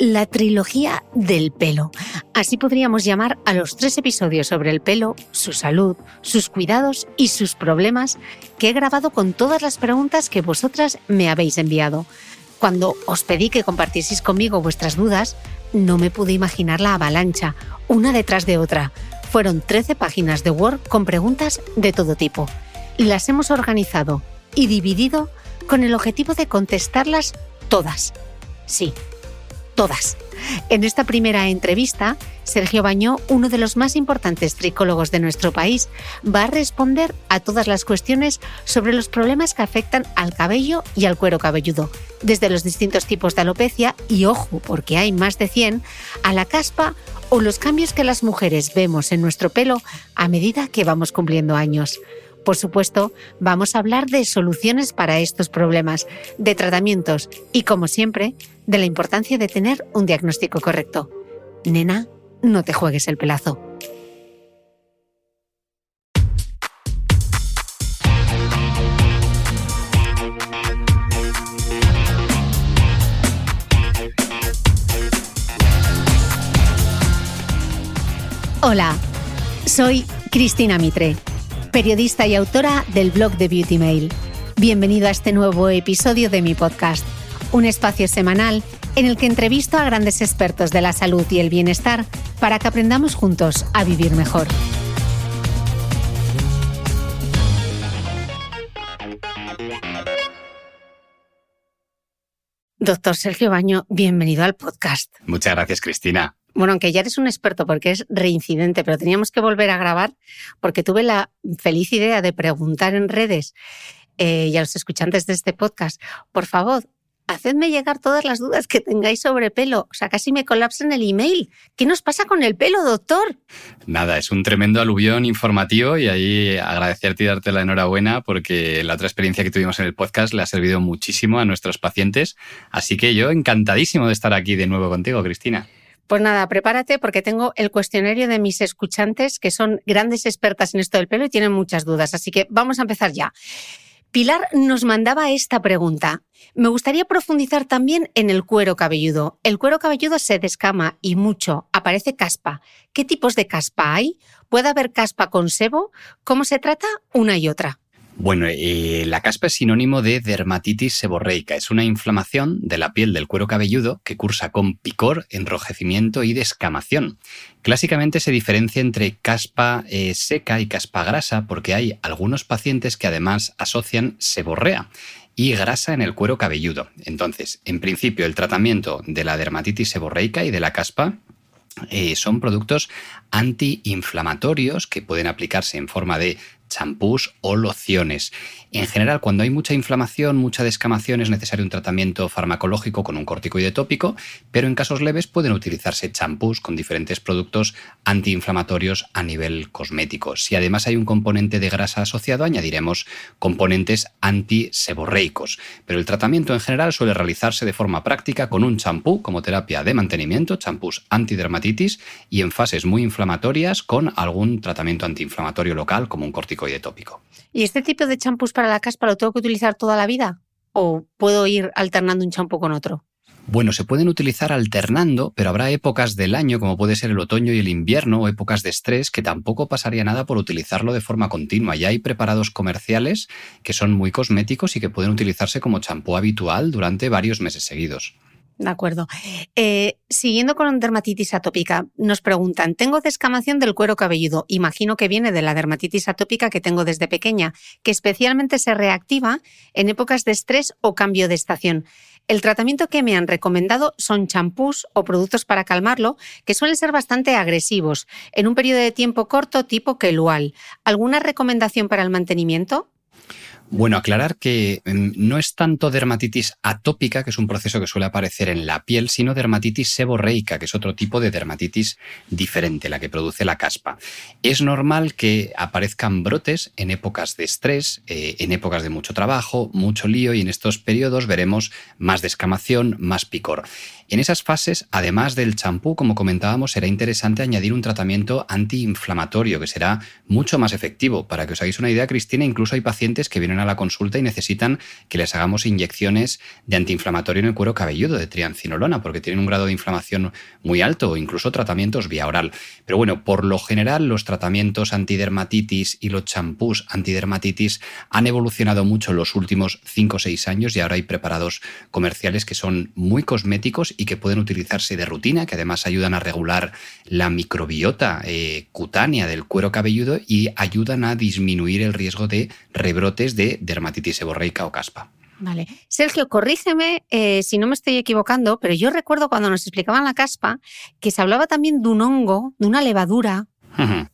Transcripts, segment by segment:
La trilogía del pelo. Así podríamos llamar a los tres episodios sobre el pelo, su salud, sus cuidados y sus problemas que he grabado con todas las preguntas que vosotras me habéis enviado. Cuando os pedí que compartieseis conmigo vuestras dudas, no me pude imaginar la avalancha, una detrás de otra. Fueron 13 páginas de Word con preguntas de todo tipo. Las hemos organizado y dividido con el objetivo de contestarlas todas. Sí, todas. En esta primera entrevista, Sergio Bañó, uno de los más importantes tricólogos de nuestro país, va a responder a todas las cuestiones sobre los problemas que afectan al cabello y al cuero cabelludo, desde los distintos tipos de alopecia y, ojo, porque hay más de 100, a la caspa o los cambios que las mujeres vemos en nuestro pelo a medida que vamos cumpliendo años. Por supuesto, vamos a hablar de soluciones para estos problemas, de tratamientos y, como siempre, de la importancia de tener un diagnóstico correcto. Nena, no te juegues el pelazo. Hola, soy Cristina Mitre periodista y autora del blog de Beauty Mail. Bienvenido a este nuevo episodio de mi podcast, un espacio semanal en el que entrevisto a grandes expertos de la salud y el bienestar para que aprendamos juntos a vivir mejor. Doctor Sergio Baño, bienvenido al podcast. Muchas gracias, Cristina. Bueno, aunque ya eres un experto porque es reincidente, pero teníamos que volver a grabar porque tuve la feliz idea de preguntar en redes eh, y a los escuchantes de este podcast, por favor, hacedme llegar todas las dudas que tengáis sobre pelo. O sea, casi me colapsa en el email. ¿Qué nos pasa con el pelo, doctor? Nada, es un tremendo aluvión informativo y ahí agradecerte y darte la enhorabuena porque la otra experiencia que tuvimos en el podcast le ha servido muchísimo a nuestros pacientes. Así que yo encantadísimo de estar aquí de nuevo contigo, Cristina. Pues nada, prepárate porque tengo el cuestionario de mis escuchantes que son grandes expertas en esto del pelo y tienen muchas dudas. Así que vamos a empezar ya. Pilar nos mandaba esta pregunta. Me gustaría profundizar también en el cuero cabelludo. El cuero cabelludo se descama y mucho, aparece caspa. ¿Qué tipos de caspa hay? ¿Puede haber caspa con sebo? ¿Cómo se trata una y otra? Bueno, eh, la caspa es sinónimo de dermatitis seborreica. Es una inflamación de la piel del cuero cabelludo que cursa con picor, enrojecimiento y descamación. Clásicamente se diferencia entre caspa eh, seca y caspa grasa porque hay algunos pacientes que además asocian seborrea y grasa en el cuero cabelludo. Entonces, en principio, el tratamiento de la dermatitis seborreica y de la caspa eh, son productos antiinflamatorios que pueden aplicarse en forma de champús o lociones. En general, cuando hay mucha inflamación, mucha descamación, es necesario un tratamiento farmacológico con un corticoide tópico, pero en casos leves pueden utilizarse champús con diferentes productos antiinflamatorios a nivel cosmético. Si además hay un componente de grasa asociado, añadiremos componentes antiseborreicos. Pero el tratamiento en general suele realizarse de forma práctica con un champú como terapia de mantenimiento, champús antidermatitis y en fases muy inflamatorias con algún tratamiento antiinflamatorio local como un corticoide tópico. ¿Y este tipo de champús para la caspa lo tengo que utilizar toda la vida? ¿O puedo ir alternando un champú con otro? Bueno, se pueden utilizar alternando, pero habrá épocas del año, como puede ser el otoño y el invierno, o épocas de estrés, que tampoco pasaría nada por utilizarlo de forma continua. Ya hay preparados comerciales que son muy cosméticos y que pueden utilizarse como champú habitual durante varios meses seguidos. De acuerdo. Eh, siguiendo con dermatitis atópica, nos preguntan, tengo descamación del cuero cabelludo, imagino que viene de la dermatitis atópica que tengo desde pequeña, que especialmente se reactiva en épocas de estrés o cambio de estación. El tratamiento que me han recomendado son champús o productos para calmarlo, que suelen ser bastante agresivos, en un periodo de tiempo corto tipo quelual. ¿Alguna recomendación para el mantenimiento? Bueno, aclarar que em, no es tanto dermatitis atópica, que es un proceso que suele aparecer en la piel, sino dermatitis seborreica, que es otro tipo de dermatitis diferente, la que produce la caspa. Es normal que aparezcan brotes en épocas de estrés, eh, en épocas de mucho trabajo, mucho lío, y en estos periodos veremos más descamación, más picor. En esas fases, además del champú, como comentábamos, será interesante añadir un tratamiento antiinflamatorio que será mucho más efectivo. Para que os hagáis una idea, Cristina, incluso hay pacientes que vienen a la consulta y necesitan que les hagamos inyecciones de antiinflamatorio en el cuero cabelludo, de triancinolona, porque tienen un grado de inflamación muy alto incluso tratamientos vía oral. Pero bueno, por lo general los tratamientos antidermatitis y los champús antidermatitis han evolucionado mucho en los últimos 5 o 6 años y ahora hay preparados comerciales que son muy cosméticos y que pueden utilizarse de rutina, que además ayudan a regular la microbiota eh, cutánea del cuero cabelludo y ayudan a disminuir el riesgo de rebrotes de dermatitis seborreica o caspa. Vale. Sergio, corrígeme eh, si no me estoy equivocando, pero yo recuerdo cuando nos explicaban la caspa que se hablaba también de un hongo, de una levadura.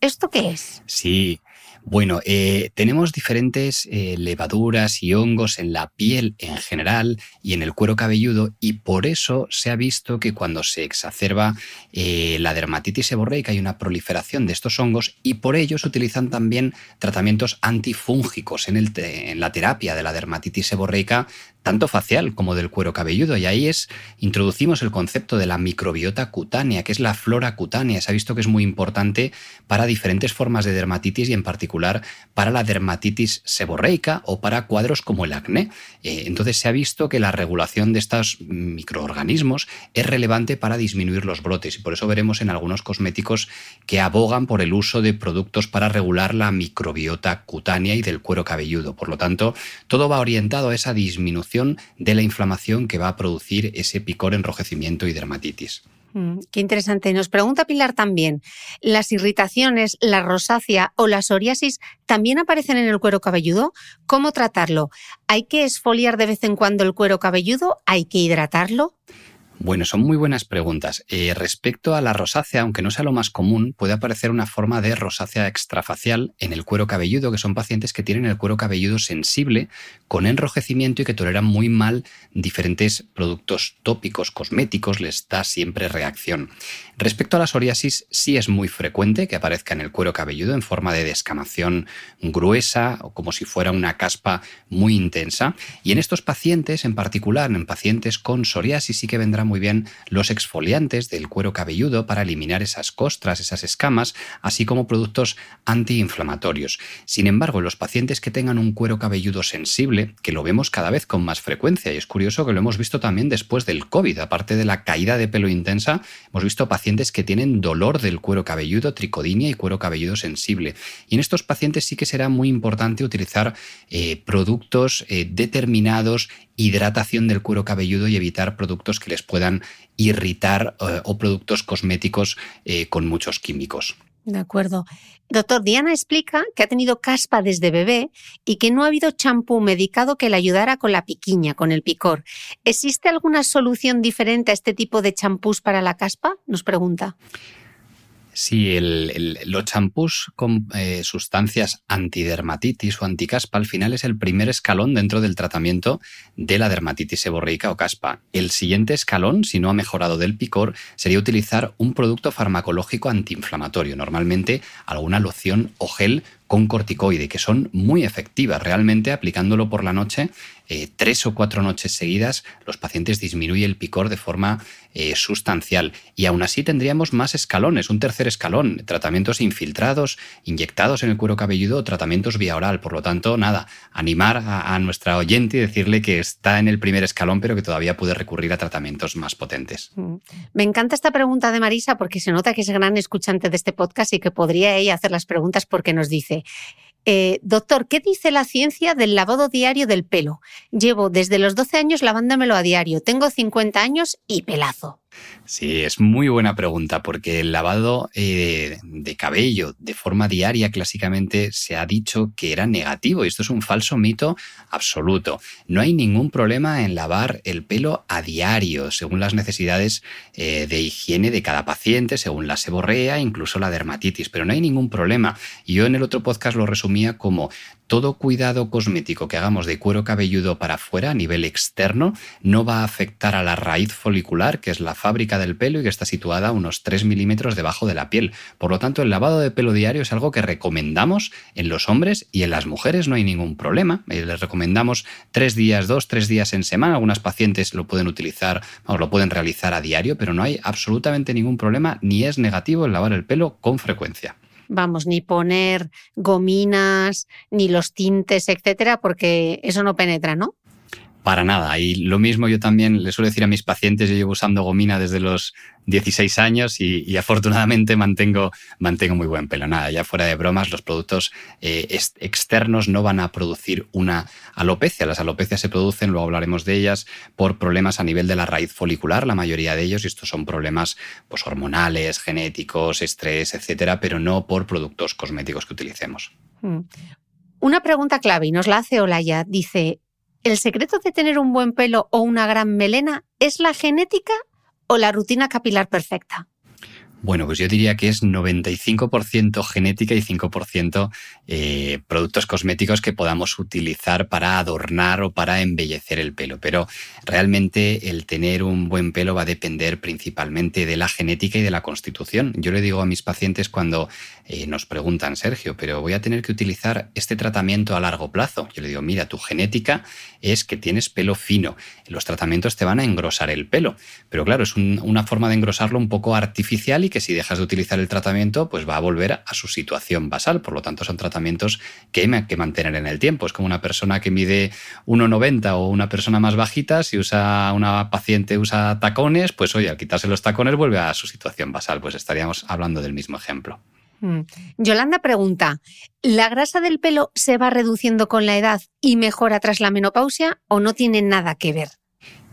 ¿Esto qué es? Sí, bueno, eh, tenemos diferentes eh, levaduras y hongos en la piel en general y en el cuero cabelludo y por eso se ha visto que cuando se exacerba eh, la dermatitis seborreica hay una proliferación de estos hongos y por ello se utilizan también tratamientos antifúngicos en, el en la terapia de la dermatitis seborreica tanto facial como del cuero cabelludo. Y ahí es, introducimos el concepto de la microbiota cutánea, que es la flora cutánea. Se ha visto que es muy importante para diferentes formas de dermatitis y en particular para la dermatitis seborreica o para cuadros como el acné. Eh, entonces se ha visto que la regulación de estos microorganismos es relevante para disminuir los brotes y por eso veremos en algunos cosméticos que abogan por el uso de productos para regular la microbiota cutánea y del cuero cabelludo. Por lo tanto, todo va orientado a esa disminución de la inflamación que va a producir ese picor, enrojecimiento y dermatitis. Mm, qué interesante. Nos pregunta Pilar también, ¿las irritaciones, la rosácea o la psoriasis también aparecen en el cuero cabelludo? ¿Cómo tratarlo? ¿Hay que esfoliar de vez en cuando el cuero cabelludo? ¿Hay que hidratarlo? Bueno, son muy buenas preguntas. Eh, respecto a la rosácea, aunque no sea lo más común, puede aparecer una forma de rosácea extrafacial en el cuero cabelludo, que son pacientes que tienen el cuero cabelludo sensible, con enrojecimiento y que toleran muy mal diferentes productos tópicos, cosméticos, les da siempre reacción. Respecto a la psoriasis, sí es muy frecuente que aparezca en el cuero cabelludo en forma de descamación gruesa o como si fuera una caspa muy intensa. Y en estos pacientes, en particular en pacientes con psoriasis, sí que vendrá muy bien los exfoliantes del cuero cabelludo para eliminar esas costras, esas escamas, así como productos antiinflamatorios. Sin embargo, los pacientes que tengan un cuero cabelludo sensible, que lo vemos cada vez con más frecuencia, y es curioso que lo hemos visto también después del COVID, aparte de la caída de pelo intensa, hemos visto pacientes que tienen dolor del cuero cabelludo, tricodinia y cuero cabelludo sensible. Y en estos pacientes sí que será muy importante utilizar eh, productos eh, determinados, hidratación del cuero cabelludo y evitar productos que les puedan irritar eh, o productos cosméticos con muchos químicos. De acuerdo. Doctor, Diana explica que ha tenido caspa desde bebé y que no ha habido champú medicado que le ayudara con la piquiña, con el picor. ¿Existe alguna solución diferente a este tipo de champús para la caspa? Nos pregunta. Sí, el, los champús con eh, sustancias antidermatitis o anticaspa al final es el primer escalón dentro del tratamiento de la dermatitis seborreica o caspa. El siguiente escalón, si no ha mejorado del picor, sería utilizar un producto farmacológico antiinflamatorio, normalmente alguna loción o gel con corticoide, que son muy efectivas. Realmente aplicándolo por la noche, eh, tres o cuatro noches seguidas, los pacientes disminuyen el picor de forma eh, sustancial. Y aún así tendríamos más escalones, un tercer escalón, tratamientos infiltrados, inyectados en el cuero cabelludo, tratamientos vía oral. Por lo tanto, nada, animar a, a nuestra oyente y decirle que está en el primer escalón, pero que todavía puede recurrir a tratamientos más potentes. Mm. Me encanta esta pregunta de Marisa porque se nota que es gran escuchante de este podcast y que podría ella hacer las preguntas porque nos dice, eh, doctor, ¿qué dice la ciencia del lavado diario del pelo? Llevo desde los 12 años lavándomelo a diario, tengo 50 años y pelazo. Sí, es muy buena pregunta porque el lavado eh, de cabello de forma diaria clásicamente se ha dicho que era negativo y esto es un falso mito absoluto. No hay ningún problema en lavar el pelo a diario según las necesidades eh, de higiene de cada paciente, según la seborrea, incluso la dermatitis, pero no hay ningún problema. Yo en el otro podcast lo resumía como todo cuidado cosmético que hagamos de cuero cabelludo para afuera a nivel externo no va a afectar a la raíz folicular, que es la fábrica del pelo y que está situada a unos 3 milímetros debajo de la piel. Por lo tanto, el lavado de pelo diario es algo que recomendamos en los hombres y en las mujeres no hay ningún problema. Eh, les recomendamos tres días, dos, tres días en semana. Algunas pacientes lo pueden utilizar, o lo pueden realizar a diario, pero no hay absolutamente ningún problema ni es negativo el lavar el pelo con frecuencia vamos, ni poner gominas, ni los tintes, etcétera, porque eso no penetra, ¿no? Para nada. Y lo mismo yo también le suelo decir a mis pacientes, yo llevo usando gomina desde los 16 años y, afortunadamente mantengo, mantengo muy buen pelo. Nada, ya fuera de bromas, los productos eh, externos no van a producir una alopecia. Las alopecias se producen, luego hablaremos de ellas, por problemas a nivel de la raíz folicular, la mayoría de ellos, y estos son problemas pues, hormonales, genéticos, estrés, etcétera, pero no por productos cosméticos que utilicemos. Mm. Una pregunta clave y nos la hace Olaya. Dice, ¿El secreto de tener un buen pelo o una gran melena es la genética o la rutina capilar perfecta? Bueno, pues yo diría que es 95% genética y 5% eh, productos cosméticos que podamos utilizar para adornar o para embellecer el pelo. Pero realmente el tener un buen pelo va a depender principalmente de la genética y de la constitución. Yo le digo a mis pacientes cuando eh, nos preguntan, Sergio, pero voy a tener que utilizar este tratamiento a largo plazo. Yo le digo, mira, tu genética es que tienes pelo fino. Los tratamientos te van a engrosar el pelo. Pero claro, es una forma de engrosarlo un poco artificial y que si dejas de utilizar el tratamiento, pues va a volver a su situación basal. Por lo tanto, son tratamientos que hay que mantener en el tiempo. Es como una persona que mide 1,90 o una persona más bajita, si usa una paciente usa tacones, pues oye, al quitarse los tacones vuelve a su situación basal. Pues estaríamos hablando del mismo ejemplo. Mm. Yolanda pregunta, ¿la grasa del pelo se va reduciendo con la edad y mejora tras la menopausia o no tiene nada que ver?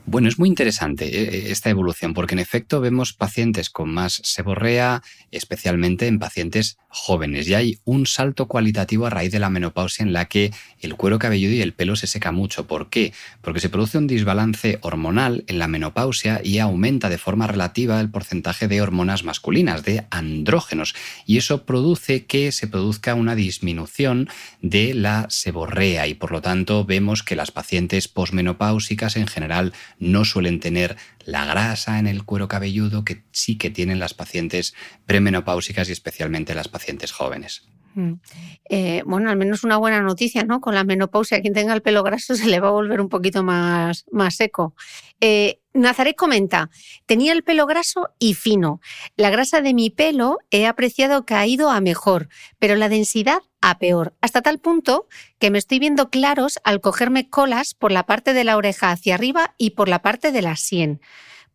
Bueno, es muy interesante eh, eh, esta evolución porque en efecto vemos pacientes con más seborrea, especialmente en pacientes jóvenes. Y hay un salto cualitativo a raíz de la menopausia en la que el cuero cabelludo y el pelo se seca mucho. ¿Por qué? Porque se produce un desbalance hormonal en la menopausia y aumenta de forma relativa el porcentaje de hormonas masculinas, de andrógenos. Y eso produce que se produzca una disminución de la seborrea y por lo tanto vemos que las pacientes posmenopáusicas en general no suelen tener la grasa en el cuero cabelludo que sí que tienen las pacientes premenopáusicas y especialmente las pacientes jóvenes. Mm. Eh, bueno, al menos una buena noticia, ¿no? Con la menopausia, quien tenga el pelo graso se le va a volver un poquito más, más seco. Eh, Nazaret comenta, tenía el pelo graso y fino. La grasa de mi pelo he apreciado que ha ido a mejor, pero la densidad a peor, hasta tal punto que me estoy viendo claros al cogerme colas por la parte de la oreja hacia arriba y por la parte de la sien.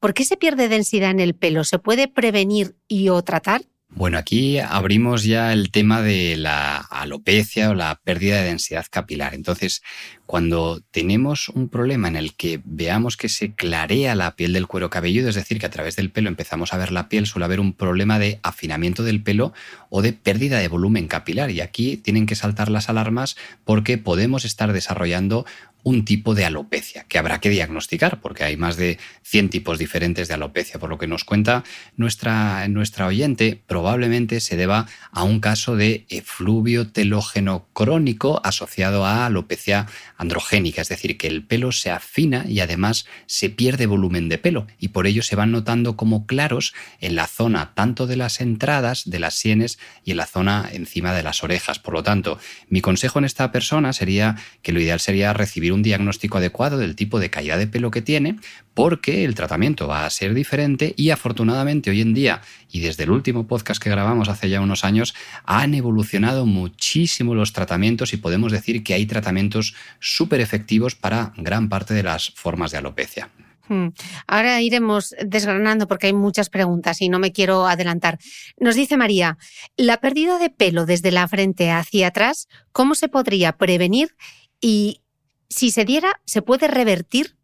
¿Por qué se pierde densidad en el pelo? ¿Se puede prevenir y o tratar? Bueno, aquí abrimos ya el tema de la alopecia o la pérdida de densidad capilar. Entonces, Cuando tenemos un problema en el que veamos que se clarea la piel del cuero cabelludo, es decir, que a través del pelo empezamos a ver la piel, suele haber un problema de afinamiento del pelo o de pérdida de volumen capilar. Y aquí tienen que saltar las alarmas porque podemos estar desarrollando un tipo de alopecia que habrá que diagnosticar, porque hay más de 100 tipos diferentes de alopecia. Por lo que nos cuenta nuestra, nuestra oyente, probablemente se deba a un caso de efluvio telógeno crónico asociado a alopecia androgénica, es decir, que el pelo se afina y además se pierde volumen de pelo y por ello se van notando como claros en la zona tanto de las entradas de las sienes y en la zona encima de las orejas. Por lo tanto, mi consejo en esta persona sería que lo ideal sería recibir un diagnóstico adecuado del tipo de caída de pelo que tiene, porque el tratamiento va a ser diferente y afortunadamente hoy en día, y desde el último podcast que grabamos hace ya unos años, han evolucionado muchísimo los tratamientos y podemos decir que hay tratamientos súper efectivos para gran parte de las formas de alopecia. Hmm. Ahora iremos desgranando porque hay muchas preguntas y no me quiero adelantar. Nos dice María, la pérdida de pelo desde la frente hacia atrás, ¿cómo se podría prevenir y si se diera, ¿se puede revertir?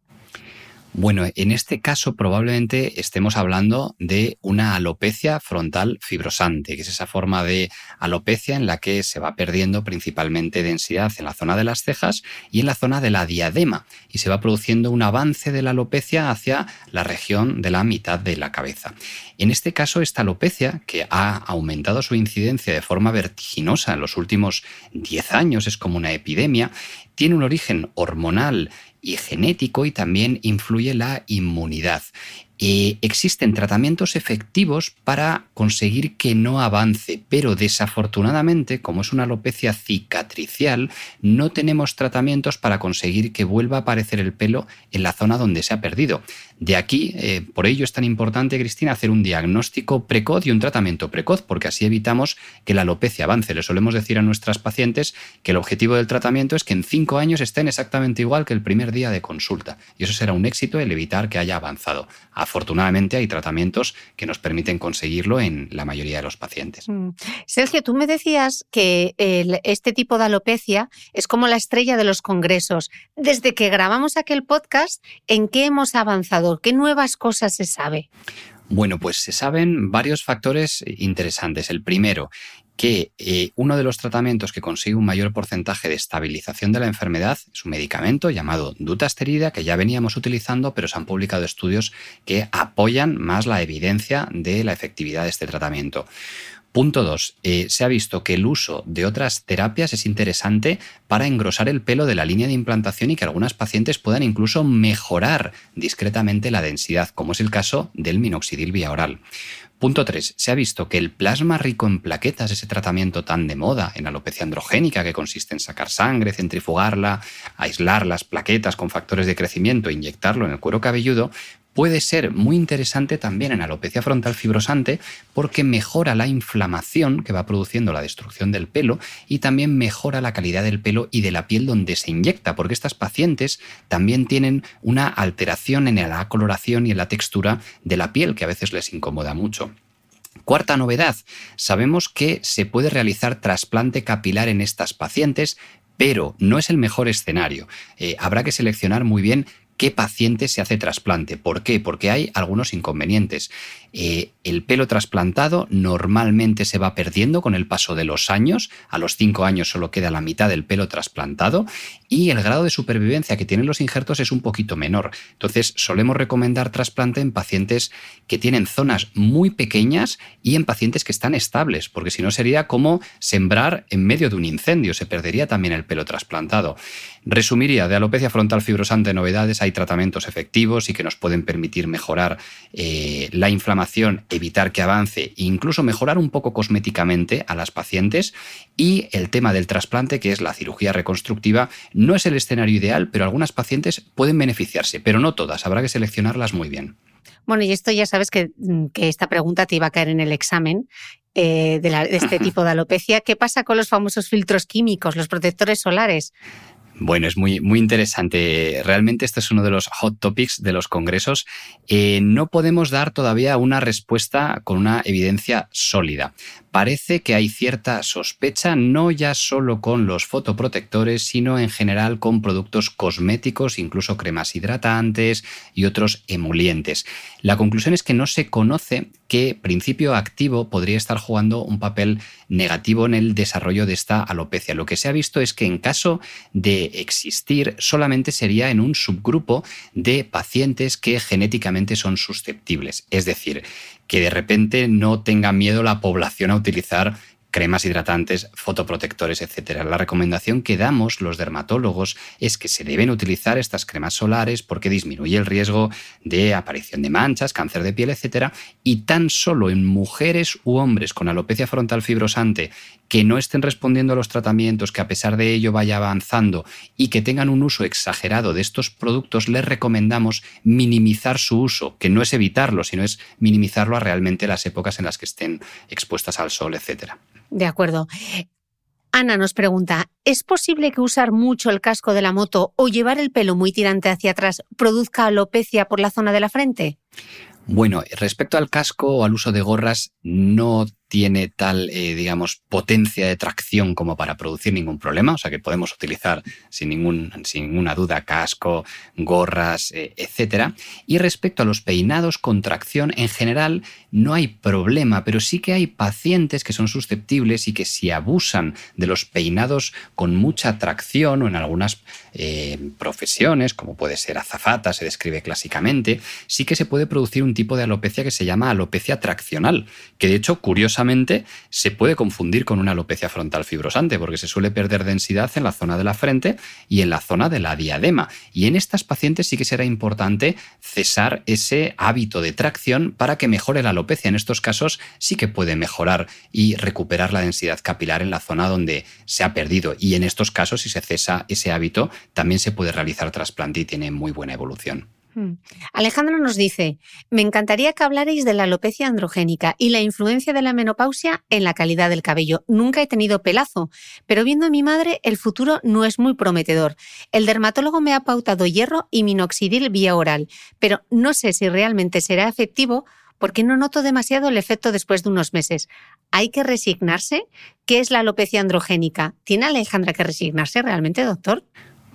Bueno, en este caso probablemente estemos hablando de una alopecia frontal fibrosante, que es esa forma de alopecia en la que se va perdiendo principalmente densidad en la zona de las cejas y en la zona de la diadema y se va produciendo un avance de la alopecia hacia la región de la mitad de la cabeza. En este caso, esta alopecia, que ha aumentado su incidencia de forma vertiginosa en los últimos 10 años, es como una epidemia, tiene un origen hormonal y genético y también influye la inmunidad. Eh, existen tratamientos efectivos para conseguir que no avance, pero desafortunadamente, como es una alopecia cicatricial, no tenemos tratamientos para conseguir que vuelva a aparecer el pelo en la zona donde se ha perdido. De aquí, eh, por ello es tan importante, Cristina, hacer un diagnóstico precoz y un tratamiento precoz, porque así evitamos que la alopecia avance. Le solemos decir a nuestras pacientes que el objetivo del tratamiento es que en cinco años estén exactamente igual que el primer día de consulta. Y eso será un éxito el evitar que haya avanzado. Afortunadamente hay tratamientos que nos permiten conseguirlo en la mayoría de los pacientes. Mm. Sergio, tú me decías que este tipo de alopecia es como la estrella de los congresos. Desde que grabamos aquel podcast, ¿en qué hemos avanzado? ¿Qué nuevas cosas se sabe? Bueno, pues se saben varios factores interesantes. El primero, que eh, uno de los tratamientos que consigue un mayor porcentaje de estabilización de la enfermedad es un medicamento llamado dutasterida que ya veníamos utilizando, pero se han publicado estudios que apoyan más la evidencia de la efectividad de este tratamiento. Punto 2. Eh, se ha visto que el uso de otras terapias es interesante para engrosar el pelo de la línea de implantación y que algunas pacientes puedan incluso mejorar discretamente la densidad, como es el caso del minoxidil vía oral. Punto 3. Se ha visto que el plasma rico en plaquetas, ese tratamiento tan de moda en alopecia androgénica que consiste en sacar sangre, centrifugarla, aislar las plaquetas con factores de crecimiento e inyectarlo en el cuero cabelludo, puede ser muy interesante también en alopecia frontal fibrosante porque mejora la inflamación que va produciendo la destrucción del pelo y también mejora la calidad del pelo y de la piel donde se inyecta, porque estas pacientes también tienen una alteración en la coloración y en la textura de la piel que a veces les incomoda mucho. Cuarta novedad, sabemos que se puede realizar trasplante capilar en estas pacientes, pero no es el mejor escenario. Eh, habrá que seleccionar muy bien qué paciente se hace trasplante. ¿Por qué? Porque hay algunos inconvenientes. Eh, el pelo trasplantado normalmente se va perdiendo con el paso de los años. A los cinco años solo queda la mitad del pelo trasplantado y el grado de supervivencia que tienen los injertos es un poquito menor. Entonces solemos recomendar trasplante en pacientes que tienen zonas muy pequeñas y en pacientes que están estables, porque si no sería como sembrar en medio de un incendio, se perdería también el pelo trasplantado. Resumiría, de alopecia frontal fibrosante novedades, hay tratamientos efectivos y que nos pueden permitir mejorar eh, la inflamación evitar que avance e incluso mejorar un poco cosméticamente a las pacientes. Y el tema del trasplante, que es la cirugía reconstructiva, no es el escenario ideal, pero algunas pacientes pueden beneficiarse, pero no todas, habrá que seleccionarlas muy bien. Bueno, y esto ya sabes que, mm, esta pregunta te iba a caer en el examen eh, de, este tipo de alopecia. ¿Qué pasa con los famosos filtros químicos, los protectores solares? Bueno, es muy, muy interesante. Realmente este es uno de los hot topics de los congresos. Eh, no podemos dar todavía una respuesta con una evidencia sólida. Parece que hay cierta sospecha no ya solo con los fotoprotectores, sino en general con productos cosméticos, incluso cremas hidratantes y otros emolientes. La conclusión es que no se conoce qué principio activo podría estar jugando un papel negativo en el desarrollo de esta alopecia. Lo que se ha visto es que en caso de existir solamente sería en un subgrupo de pacientes que genéticamente son susceptibles. Es decir, que de repente no tenga miedo la población a utilizar cremas hidratantes, fotoprotectores, etc. La recomendación que damos los dermatólogos es que se deben utilizar estas cremas solares porque disminuye el riesgo de aparición de manchas, cáncer de piel, etc. Y tan solo en mujeres u hombres con alopecia frontal fibrosante que no estén respondiendo a los tratamientos, que a pesar de ello vaya avanzando y que tengan un uso exagerado de estos productos, les recomendamos minimizar su uso, que no es evitarlo, sino es minimizarlo a realmente las épocas en las que estén expuestas al sol, etc. De acuerdo. Ana nos pregunta, ¿es posible que usar mucho el casco de la moto o llevar el pelo muy tirante hacia atrás produzca alopecia por la zona de la frente? Bueno, respecto al casco o al uso de gorras, no tiene tal, eh, digamos, potencia de tracción como para producir ningún problema, o sea que podemos utilizar sin, ningún, sin ninguna duda casco, gorras, eh, etc. Y respecto a los peinados con tracción, en general no hay problema, pero sí que hay pacientes que son susceptibles y que si abusan de los peinados con mucha tracción o en algunas eh, profesiones, como puede ser azafata, se describe clásicamente, sí que se puede producir un tipo de alopecia que se llama alopecia traccional, que de hecho, curiosamente, se puede confundir con una alopecia frontal fibrosante porque se suele perder densidad en la zona de la frente y en la zona de la diadema. Y en estas pacientes sí que será importante cesar ese hábito de tracción para que mejore la alopecia. En estos casos sí que puede mejorar y recuperar la densidad capilar en la zona donde se ha perdido. Y en estos casos, si se cesa ese hábito, también se puede realizar trasplante y tiene muy buena evolución. Hmm. Alejandro nos dice, me encantaría que hablarais de la alopecia androgénica y la influencia de la menopausia en la calidad del cabello. Nunca he tenido pelazo, pero viendo a mi madre el futuro no es muy prometedor. El dermatólogo me ha pautado hierro y minoxidil vía oral, pero no sé si realmente será efectivo porque no noto demasiado el efecto después de unos meses. ¿Hay que resignarse? ¿Qué es la alopecia androgénica? ¿Tiene Alejandra que resignarse realmente, doctor?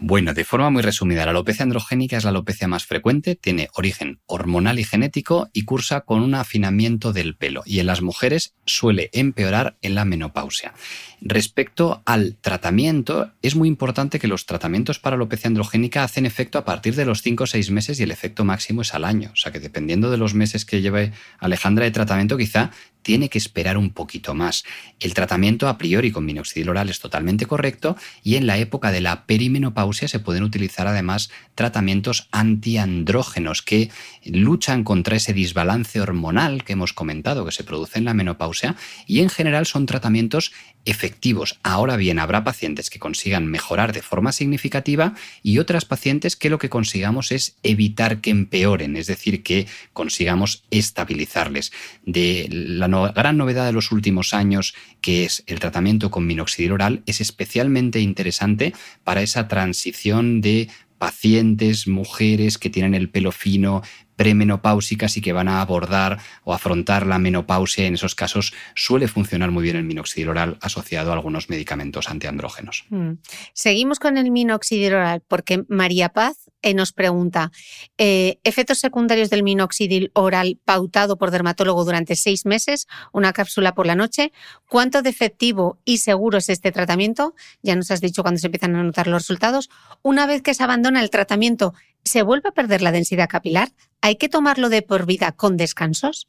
Bueno, de forma muy resumida, la alopecia androgénica es la alopecia más frecuente, tiene origen hormonal y genético y cursa con un afinamiento del pelo y en las mujeres suele empeorar en la menopausia. Respecto al tratamiento, es muy importante que los tratamientos para alopecia androgénica hacen efecto a partir de los 5 o 6 meses y el efecto máximo es al año. O sea que dependiendo de los meses que lleve Alejandra de tratamiento, quizá tiene que esperar un poquito más. El tratamiento a priori con minoxidil oral es totalmente correcto y en la época de la perimenopausia se pueden utilizar además tratamientos antiandrógenos que luchan contra ese desbalance hormonal que hemos comentado que se produce en la menopausia y en general son tratamientos efectivos. Ahora bien, habrá pacientes que consigan mejorar de forma significativa y otras pacientes que lo que consigamos es evitar que empeoren, es decir, que consigamos estabilizarles. De la gran novedad de los últimos años, que es el tratamiento con minoxidil oral, es especialmente interesante para esa transición de pacientes, mujeres que tienen el pelo fino, premenopáusicas y que van a abordar o afrontar la menopausia. En esos casos suele funcionar muy bien el minoxidil oral asociado a algunos medicamentos antiandrógenos. Mm. Seguimos con el minoxidil oral porque María Paz eh, nos pregunta, eh, efectos secundarios del minoxidil oral pautado por dermatólogo durante seis meses, una cápsula por la noche. ¿Cuánto de efectivo y seguro es este tratamiento? Ya nos has dicho cuando se empiezan a notar los resultados. Una vez que se abandona el tratamiento, ¿se vuelve a perder la densidad capilar? ¿Hay que tomarlo de por vida con descansos?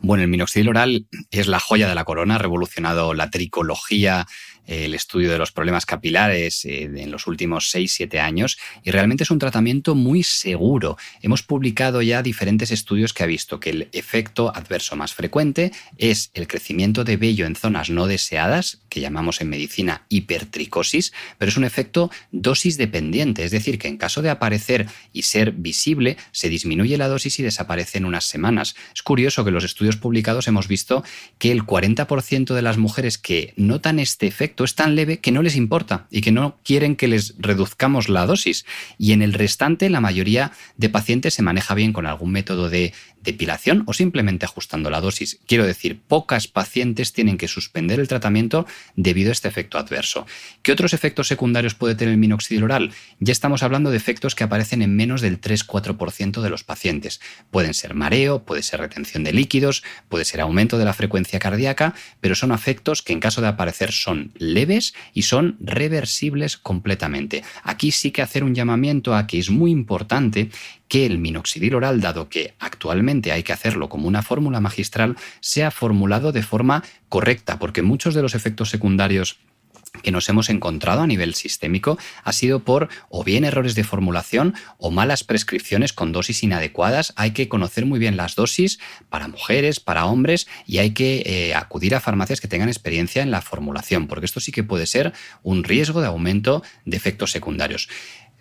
Bueno, el minoxidil oral es la joya de la corona, ha revolucionado la tricología el estudio de los problemas capilares eh, en los últimos 6-7 años y realmente es un tratamiento muy seguro. Hemos publicado ya diferentes estudios que ha visto que el efecto adverso más frecuente es el crecimiento de vello en zonas no deseadas, que llamamos en medicina hipertricosis, pero es un efecto dosis dependiente, es decir, que en caso de aparecer y ser visible, se disminuye la dosis y desaparece en unas semanas. Es curioso que en los estudios publicados hemos visto que el 40% de las mujeres que notan este efecto es tan leve que no les importa y que no quieren que les reduzcamos la dosis. Y en el restante, la mayoría de pacientes se maneja bien con algún método de depilación o simplemente ajustando la dosis. Quiero decir, pocas pacientes tienen que suspender el tratamiento debido a este efecto adverso. ¿Qué otros efectos secundarios puede tener el minoxidil oral? Ya estamos hablando de efectos que aparecen en menos del 3-4% de los pacientes. Pueden ser mareo, puede ser retención de líquidos, puede ser aumento de la frecuencia cardíaca, pero son efectos que en caso de aparecer son leves y son reversibles completamente. Aquí sí que hacer un llamamiento a que es muy importante que el minoxidil oral, dado que actualmente hay que hacerlo como una fórmula magistral, sea formulado de forma correcta, porque muchos de los efectos secundarios que nos hemos encontrado a nivel sistémico ha sido por o bien errores de formulación o malas prescripciones con dosis inadecuadas. Hay que conocer muy bien las dosis para mujeres, para hombres y hay que eh, acudir a farmacias que tengan experiencia en la formulación, porque esto sí que puede ser un riesgo de aumento de efectos secundarios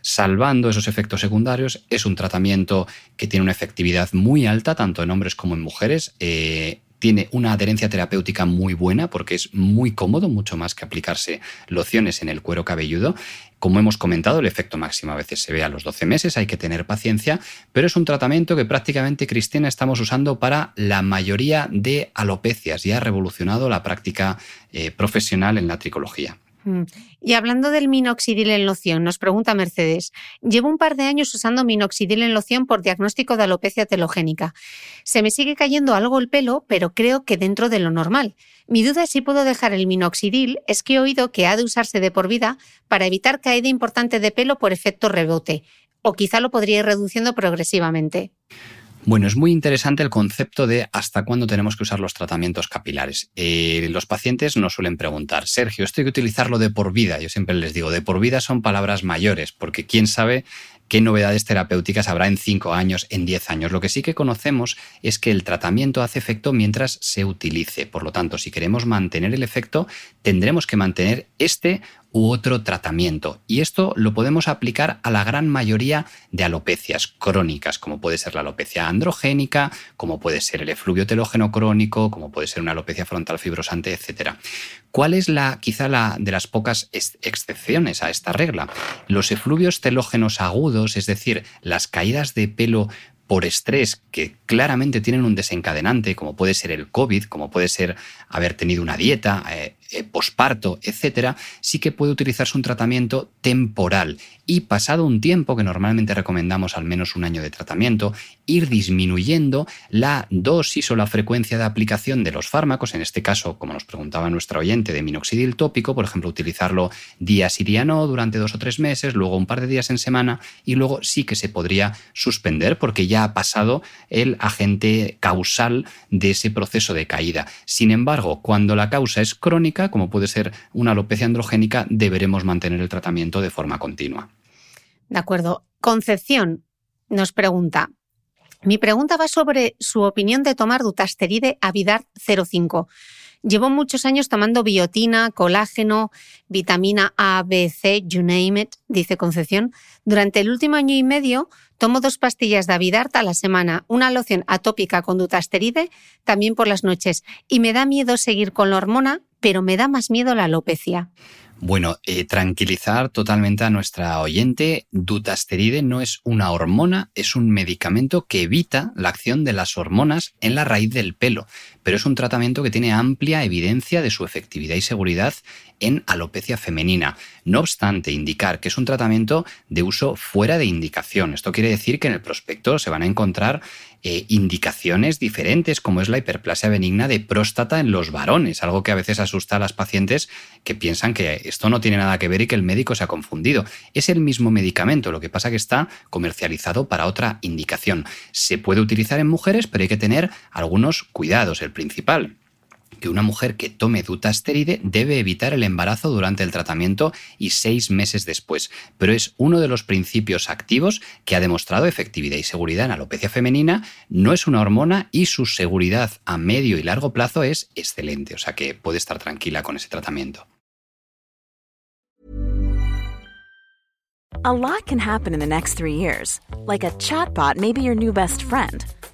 salvando esos efectos secundarios. Es un tratamiento que tiene una efectividad muy alta, tanto en hombres como en mujeres. Eh, tiene una adherencia terapéutica muy buena porque es muy cómodo, mucho más que aplicarse lociones en el cuero cabelludo. Como hemos comentado, el efecto máximo a veces se ve a los 12 meses, hay que tener paciencia, pero es un tratamiento que prácticamente, Cristina, estamos usando para la mayoría de alopecias y ha revolucionado la práctica eh, profesional en la tricología. Mm. Y hablando del minoxidil en loción, nos pregunta Mercedes, llevo un par de años usando minoxidil en loción por diagnóstico de alopecia telogénica. Se me sigue cayendo algo el pelo, pero creo que dentro de lo normal. Mi duda es si puedo dejar el minoxidil, es que he oído que ha de usarse de por vida para evitar caída importante de pelo por efecto rebote, o quizá lo podría ir reduciendo progresivamente. Bueno, es muy interesante el concepto de hasta cuándo tenemos que usar los tratamientos capilares. Eh, los pacientes nos suelen preguntar, Sergio, ¿esto hay que utilizarlo de por vida? Yo siempre les digo, de por vida son palabras mayores, porque quién sabe qué novedades terapéuticas habrá en 5 años, en 10 años. Lo que sí que conocemos es que el tratamiento hace efecto mientras se utilice. Por lo tanto, si queremos mantener el efecto, tendremos que mantener este u otro tratamiento. Y esto lo podemos aplicar a la gran mayoría de alopecias crónicas, como puede ser la alopecia androgénica, como puede ser el efluvio telógeno crónico, como puede ser una alopecia frontal fibrosante, etc. ¿Cuál es la, quizá la de las pocas excepciones a esta regla? Los efluvios telógenos agudos, es decir, las caídas de pelo por estrés que claramente tienen un desencadenante, como puede ser el COVID, como puede ser haber tenido una dieta, eh, eh, posparto, etcétera, sí que puede utilizarse un tratamiento temporal y pasado un tiempo, que normalmente recomendamos al menos un año de tratamiento, ir disminuyendo la dosis o la frecuencia de aplicación de los fármacos, en este caso, como nos preguntaba nuestra oyente, de minoxidil tópico, por ejemplo, utilizarlo días y día no durante dos o tres meses, luego un par de días en semana y luego sí que se podría suspender porque ya ha pasado el agente causal de ese proceso de caída. Sin embargo, cuando la causa es crónica, como puede ser una alopecia androgénica, deberemos mantener el tratamiento de forma continua. De acuerdo. Concepción nos pregunta. Mi pregunta va sobre su opinión de tomar dutasteride Avidart 05. Llevo muchos años tomando biotina, colágeno, vitamina A, B, C, you name it, dice Concepción. Durante el último año y medio tomo dos pastillas de Avidart a la semana, una loción atópica con dutasteride también por las noches. Y me da miedo seguir con la hormona, pero me da más miedo la alopecia. Bueno, eh, tranquilizar totalmente a nuestra oyente, dutasteride no es una hormona, es un medicamento que evita la acción de las hormonas en la raíz del pelo, pero es un tratamiento que tiene amplia evidencia de su efectividad y seguridad en alopecia femenina. No obstante, indicar que es un tratamiento de uso fuera de indicación. Esto quiere decir que en el prospecto se van a encontrar eh, indicaciones diferentes, como es la hiperplasia benigna de próstata en los varones, algo que a veces asusta a las pacientes que piensan que esto no tiene nada que ver y que el médico se ha confundido. Es el mismo medicamento, lo que pasa que está comercializado para otra indicación. Se puede utilizar en mujeres, pero hay que tener algunos cuidados. El principal, que una mujer que tome dutasteride debe evitar el embarazo durante el tratamiento y seis meses después, pero es uno de los principios activos que ha demostrado efectividad y seguridad en alopecia femenina, no es una hormona y su seguridad a medio y largo plazo es excelente, o sea que puede estar tranquila con ese tratamiento. A lot can happen in the next three years, like a chatbot maybe your new best friend,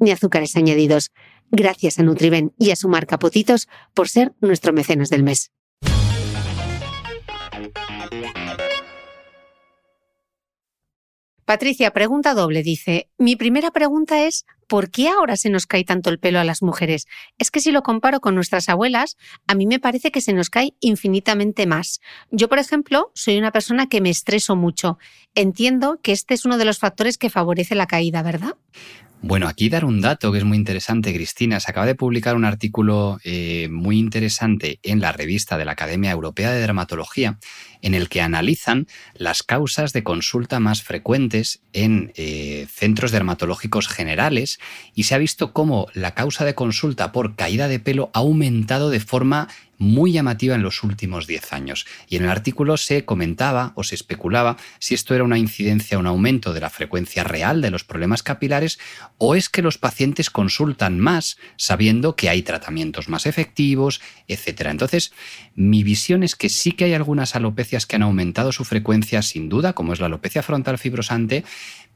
ni azúcares añadidos. Gracias a Nutriben y a su marca Potitos por ser nuestro mecenas del mes. Patricia, pregunta doble, dice. Mi primera pregunta es, ¿por qué ahora se nos cae tanto el pelo a las mujeres? Es que si lo comparo con nuestras abuelas, a mí me parece que se nos cae infinitamente más. Yo, por ejemplo, soy una persona que me estreso mucho. Entiendo que este es uno de los factores que favorece la caída, ¿verdad? Bueno, aquí dar un dato que es muy interesante, Cristina. Se acaba de publicar un artículo eh, muy interesante en la revista de la Academia Europea de Dermatología, en el que analizan las causas de consulta más frecuentes en eh, centros dermatológicos generales y se ha visto cómo la causa de consulta por caída de pelo ha aumentado de forma muy llamativa en los últimos 10 años. Y en el artículo se comentaba o se especulaba si esto era una incidencia, un aumento de la frecuencia real de los problemas capilares o es que los pacientes consultan más sabiendo que hay tratamientos más efectivos, etc. Entonces, mi visión es que sí que hay algunas alopecias que han aumentado su frecuencia sin duda, como es la alopecia frontal fibrosante,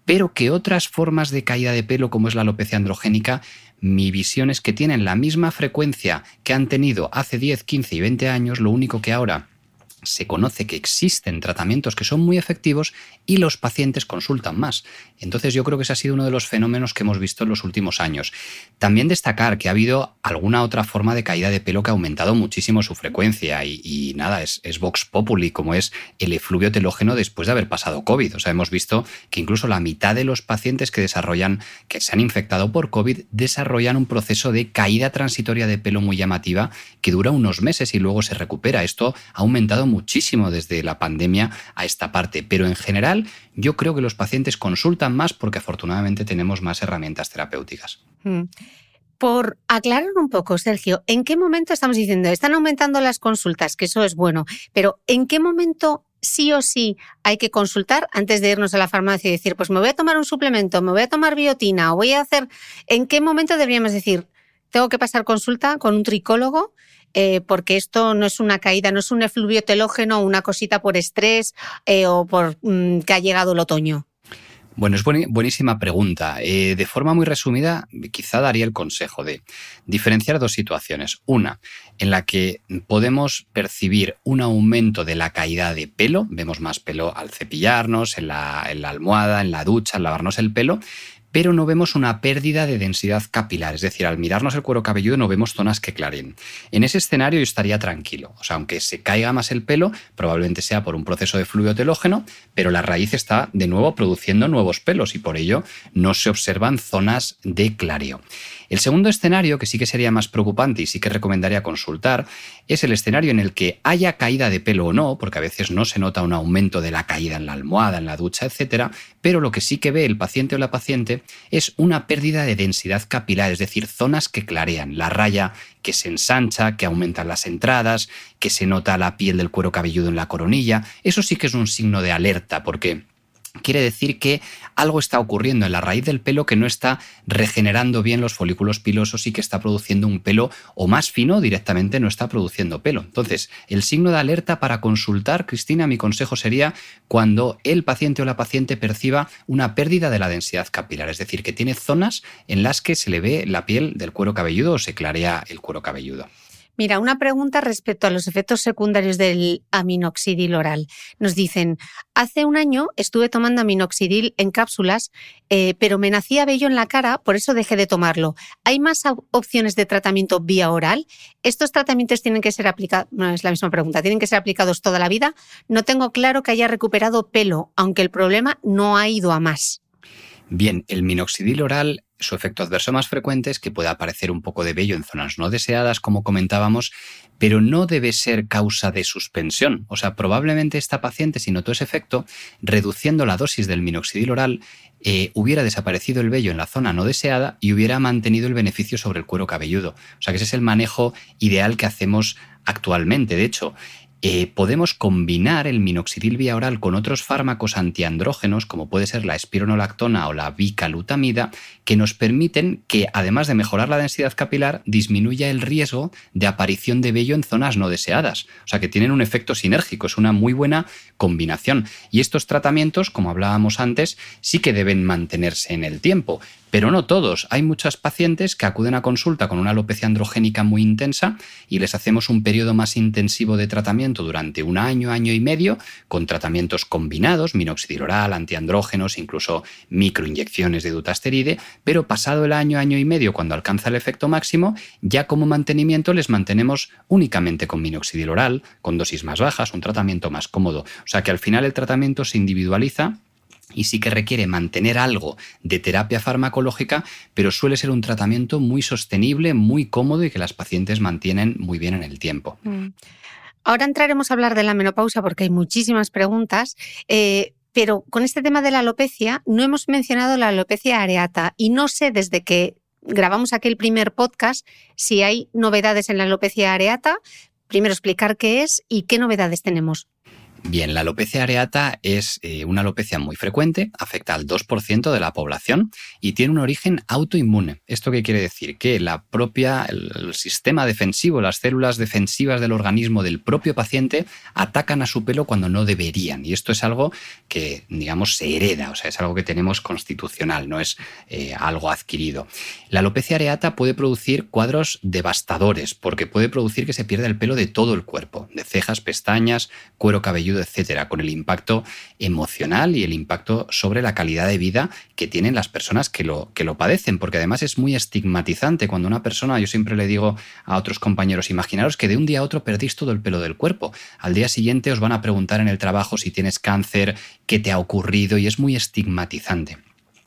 pero que otras formas de caída de pelo, como es la alopecia androgénica, mi visión es que tienen la misma frecuencia que han tenido hace 10, 15 y 20 años, lo único que ahora se conoce que existen tratamientos que son muy efectivos y los pacientes consultan más. Entonces yo creo que ese ha sido uno de los fenómenos que hemos visto en los últimos años. También destacar que ha habido alguna otra forma de caída de pelo que ha aumentado muchísimo su frecuencia y, nada, es, es, Vox Populi, como es el efluvio telógeno después de haber pasado COVID. O sea, hemos visto que incluso la mitad de los pacientes que desarrollan, que se han infectado por COVID, desarrollan un proceso de caída transitoria de pelo muy llamativa que dura unos meses y luego se recupera. Esto ha aumentado muchísimo desde la pandemia a esta parte, pero en general yo creo que los pacientes consultan más porque afortunadamente tenemos más herramientas terapéuticas. Mm. Por aclarar un poco, Sergio, ¿en qué momento estamos diciendo, están aumentando las consultas, que eso es bueno, pero ¿en qué momento sí o sí hay que consultar antes de irnos a la farmacia y decir, pues me voy a tomar un suplemento, me voy a tomar biotina o voy a hacer, ¿en qué momento deberíamos decir, tengo que pasar consulta con un tricólogo eh, porque esto no es una caída, no es un efluvio telógeno, una cosita por estrés eh, o por mm, que ha llegado el otoño? Bueno, es buenísima pregunta. Eh, de forma muy resumida, quizá daría el consejo de diferenciar dos situaciones. Una, en la que podemos percibir un aumento de la caída de pelo, vemos más pelo al cepillarnos, en la, en la almohada, en la ducha, al lavarnos el pelo, pero no vemos una pérdida de densidad capilar, es decir, al mirarnos el cuero cabelludo no vemos zonas que claren. En ese escenario yo estaría tranquilo, o sea, aunque se caiga más el pelo, probablemente sea por un proceso de fluido telógeno, pero la raíz está de nuevo produciendo nuevos pelos y por ello no se observan zonas de clareo. El segundo escenario, que sí que sería más preocupante y sí que recomendaría consultar, es el escenario en el que haya caída de pelo o no, porque a veces no se nota un aumento de la caída en la almohada, en la ducha, etcétera, pero lo que sí que ve el paciente o la paciente es una pérdida de densidad capilar, es decir, zonas que clarean, la raya que se ensancha, que aumentan las entradas, que se nota la piel del cuero cabelludo en la coronilla. Eso sí que es un signo de alerta, porque quiere decir que algo está ocurriendo en la raíz del pelo que no está regenerando bien los folículos pilosos y que está produciendo un pelo o más fino directamente no está produciendo pelo. Entonces, el signo de alerta para consultar, Cristina, mi consejo sería cuando el paciente o la paciente perciba una pérdida de la densidad capilar, es decir, que tiene zonas en las que se le ve la piel del cuero cabelludo o se clarea el cuero cabelludo. Mira, una pregunta respecto a los efectos secundarios del aminoxidil oral. Nos dicen, hace un año estuve tomando aminoxidil en cápsulas, eh, pero me nacía vello en la cara, por eso dejé de tomarlo. ¿Hay más opciones de tratamiento vía oral? ¿Estos tratamientos tienen que ser aplicados? No, es la misma pregunta. ¿Tienen que ser aplicados toda la vida? No tengo claro que haya recuperado pelo, aunque el problema no ha ido a más. Bien, el minoxidil oral, su efecto adverso más frecuente es que puede aparecer un poco de vello en zonas no deseadas, como comentábamos, pero no debe ser causa de suspensión. O sea, probablemente esta paciente, si notó ese efecto, reduciendo la dosis del minoxidil oral, eh, hubiera desaparecido el vello en la zona no deseada y hubiera mantenido el beneficio sobre el cuero cabelludo. O sea, que ese es el manejo ideal que hacemos actualmente. De hecho, eh, podemos combinar el minoxidil vía oral con otros fármacos antiandrógenos, como puede ser la espironolactona o la bicalutamida, que nos permiten que, además de mejorar la densidad capilar, disminuya el riesgo de aparición de vello en zonas no deseadas. O sea que tienen un efecto sinérgico, es una muy buena combinación. Y estos tratamientos, como hablábamos antes, sí que deben mantenerse en el tiempo. Pero no todos. Hay muchas pacientes que acuden a consulta con una alopecia androgénica muy intensa y les hacemos un periodo más intensivo de tratamiento durante un año, año y medio, con tratamientos combinados, minoxidil oral, antiandrógenos, incluso microinyecciones de dutasteride, pero pasado el año, año y medio, cuando alcanza el efecto máximo, ya como mantenimiento les mantenemos únicamente con minoxidil oral, con dosis más bajas, un tratamiento más cómodo. O sea que al final el tratamiento se individualiza y sí que requiere mantener algo de terapia farmacológica, pero suele ser un tratamiento muy sostenible, muy cómodo y que las pacientes mantienen muy bien en el tiempo. Mm. Ahora entraremos a hablar de la menopausia porque hay muchísimas preguntas. Eh, pero con este tema de la alopecia no hemos mencionado la alopecia areata y no sé desde que grabamos aquel primer podcast si hay novedades en la alopecia areata. Primero explicar qué es y qué novedades tenemos. Bien, la alopecia areata es eh, una alopecia muy frecuente, afecta al 2% de la población y tiene un origen autoinmune. ¿Esto qué quiere decir? Que la propia, el, sistema defensivo, las células defensivas del organismo del propio paciente atacan a su pelo cuando no deberían. Y esto es algo que, digamos, se hereda, o sea, es algo que tenemos constitucional, no es eh, algo adquirido. La alopecia areata puede producir cuadros devastadores porque puede producir que se pierda el pelo de todo el cuerpo, de cejas, pestañas, cuero cabelludo etcétera, con el impacto emocional y el impacto sobre la calidad de vida que tienen las personas que lo, que lo padecen, porque además es muy estigmatizante cuando una persona, yo siempre le digo a otros compañeros, imaginaros que de un día a otro perdís todo el pelo del cuerpo, al día siguiente os van a preguntar en el trabajo si tienes cáncer, qué te ha ocurrido y es muy estigmatizante.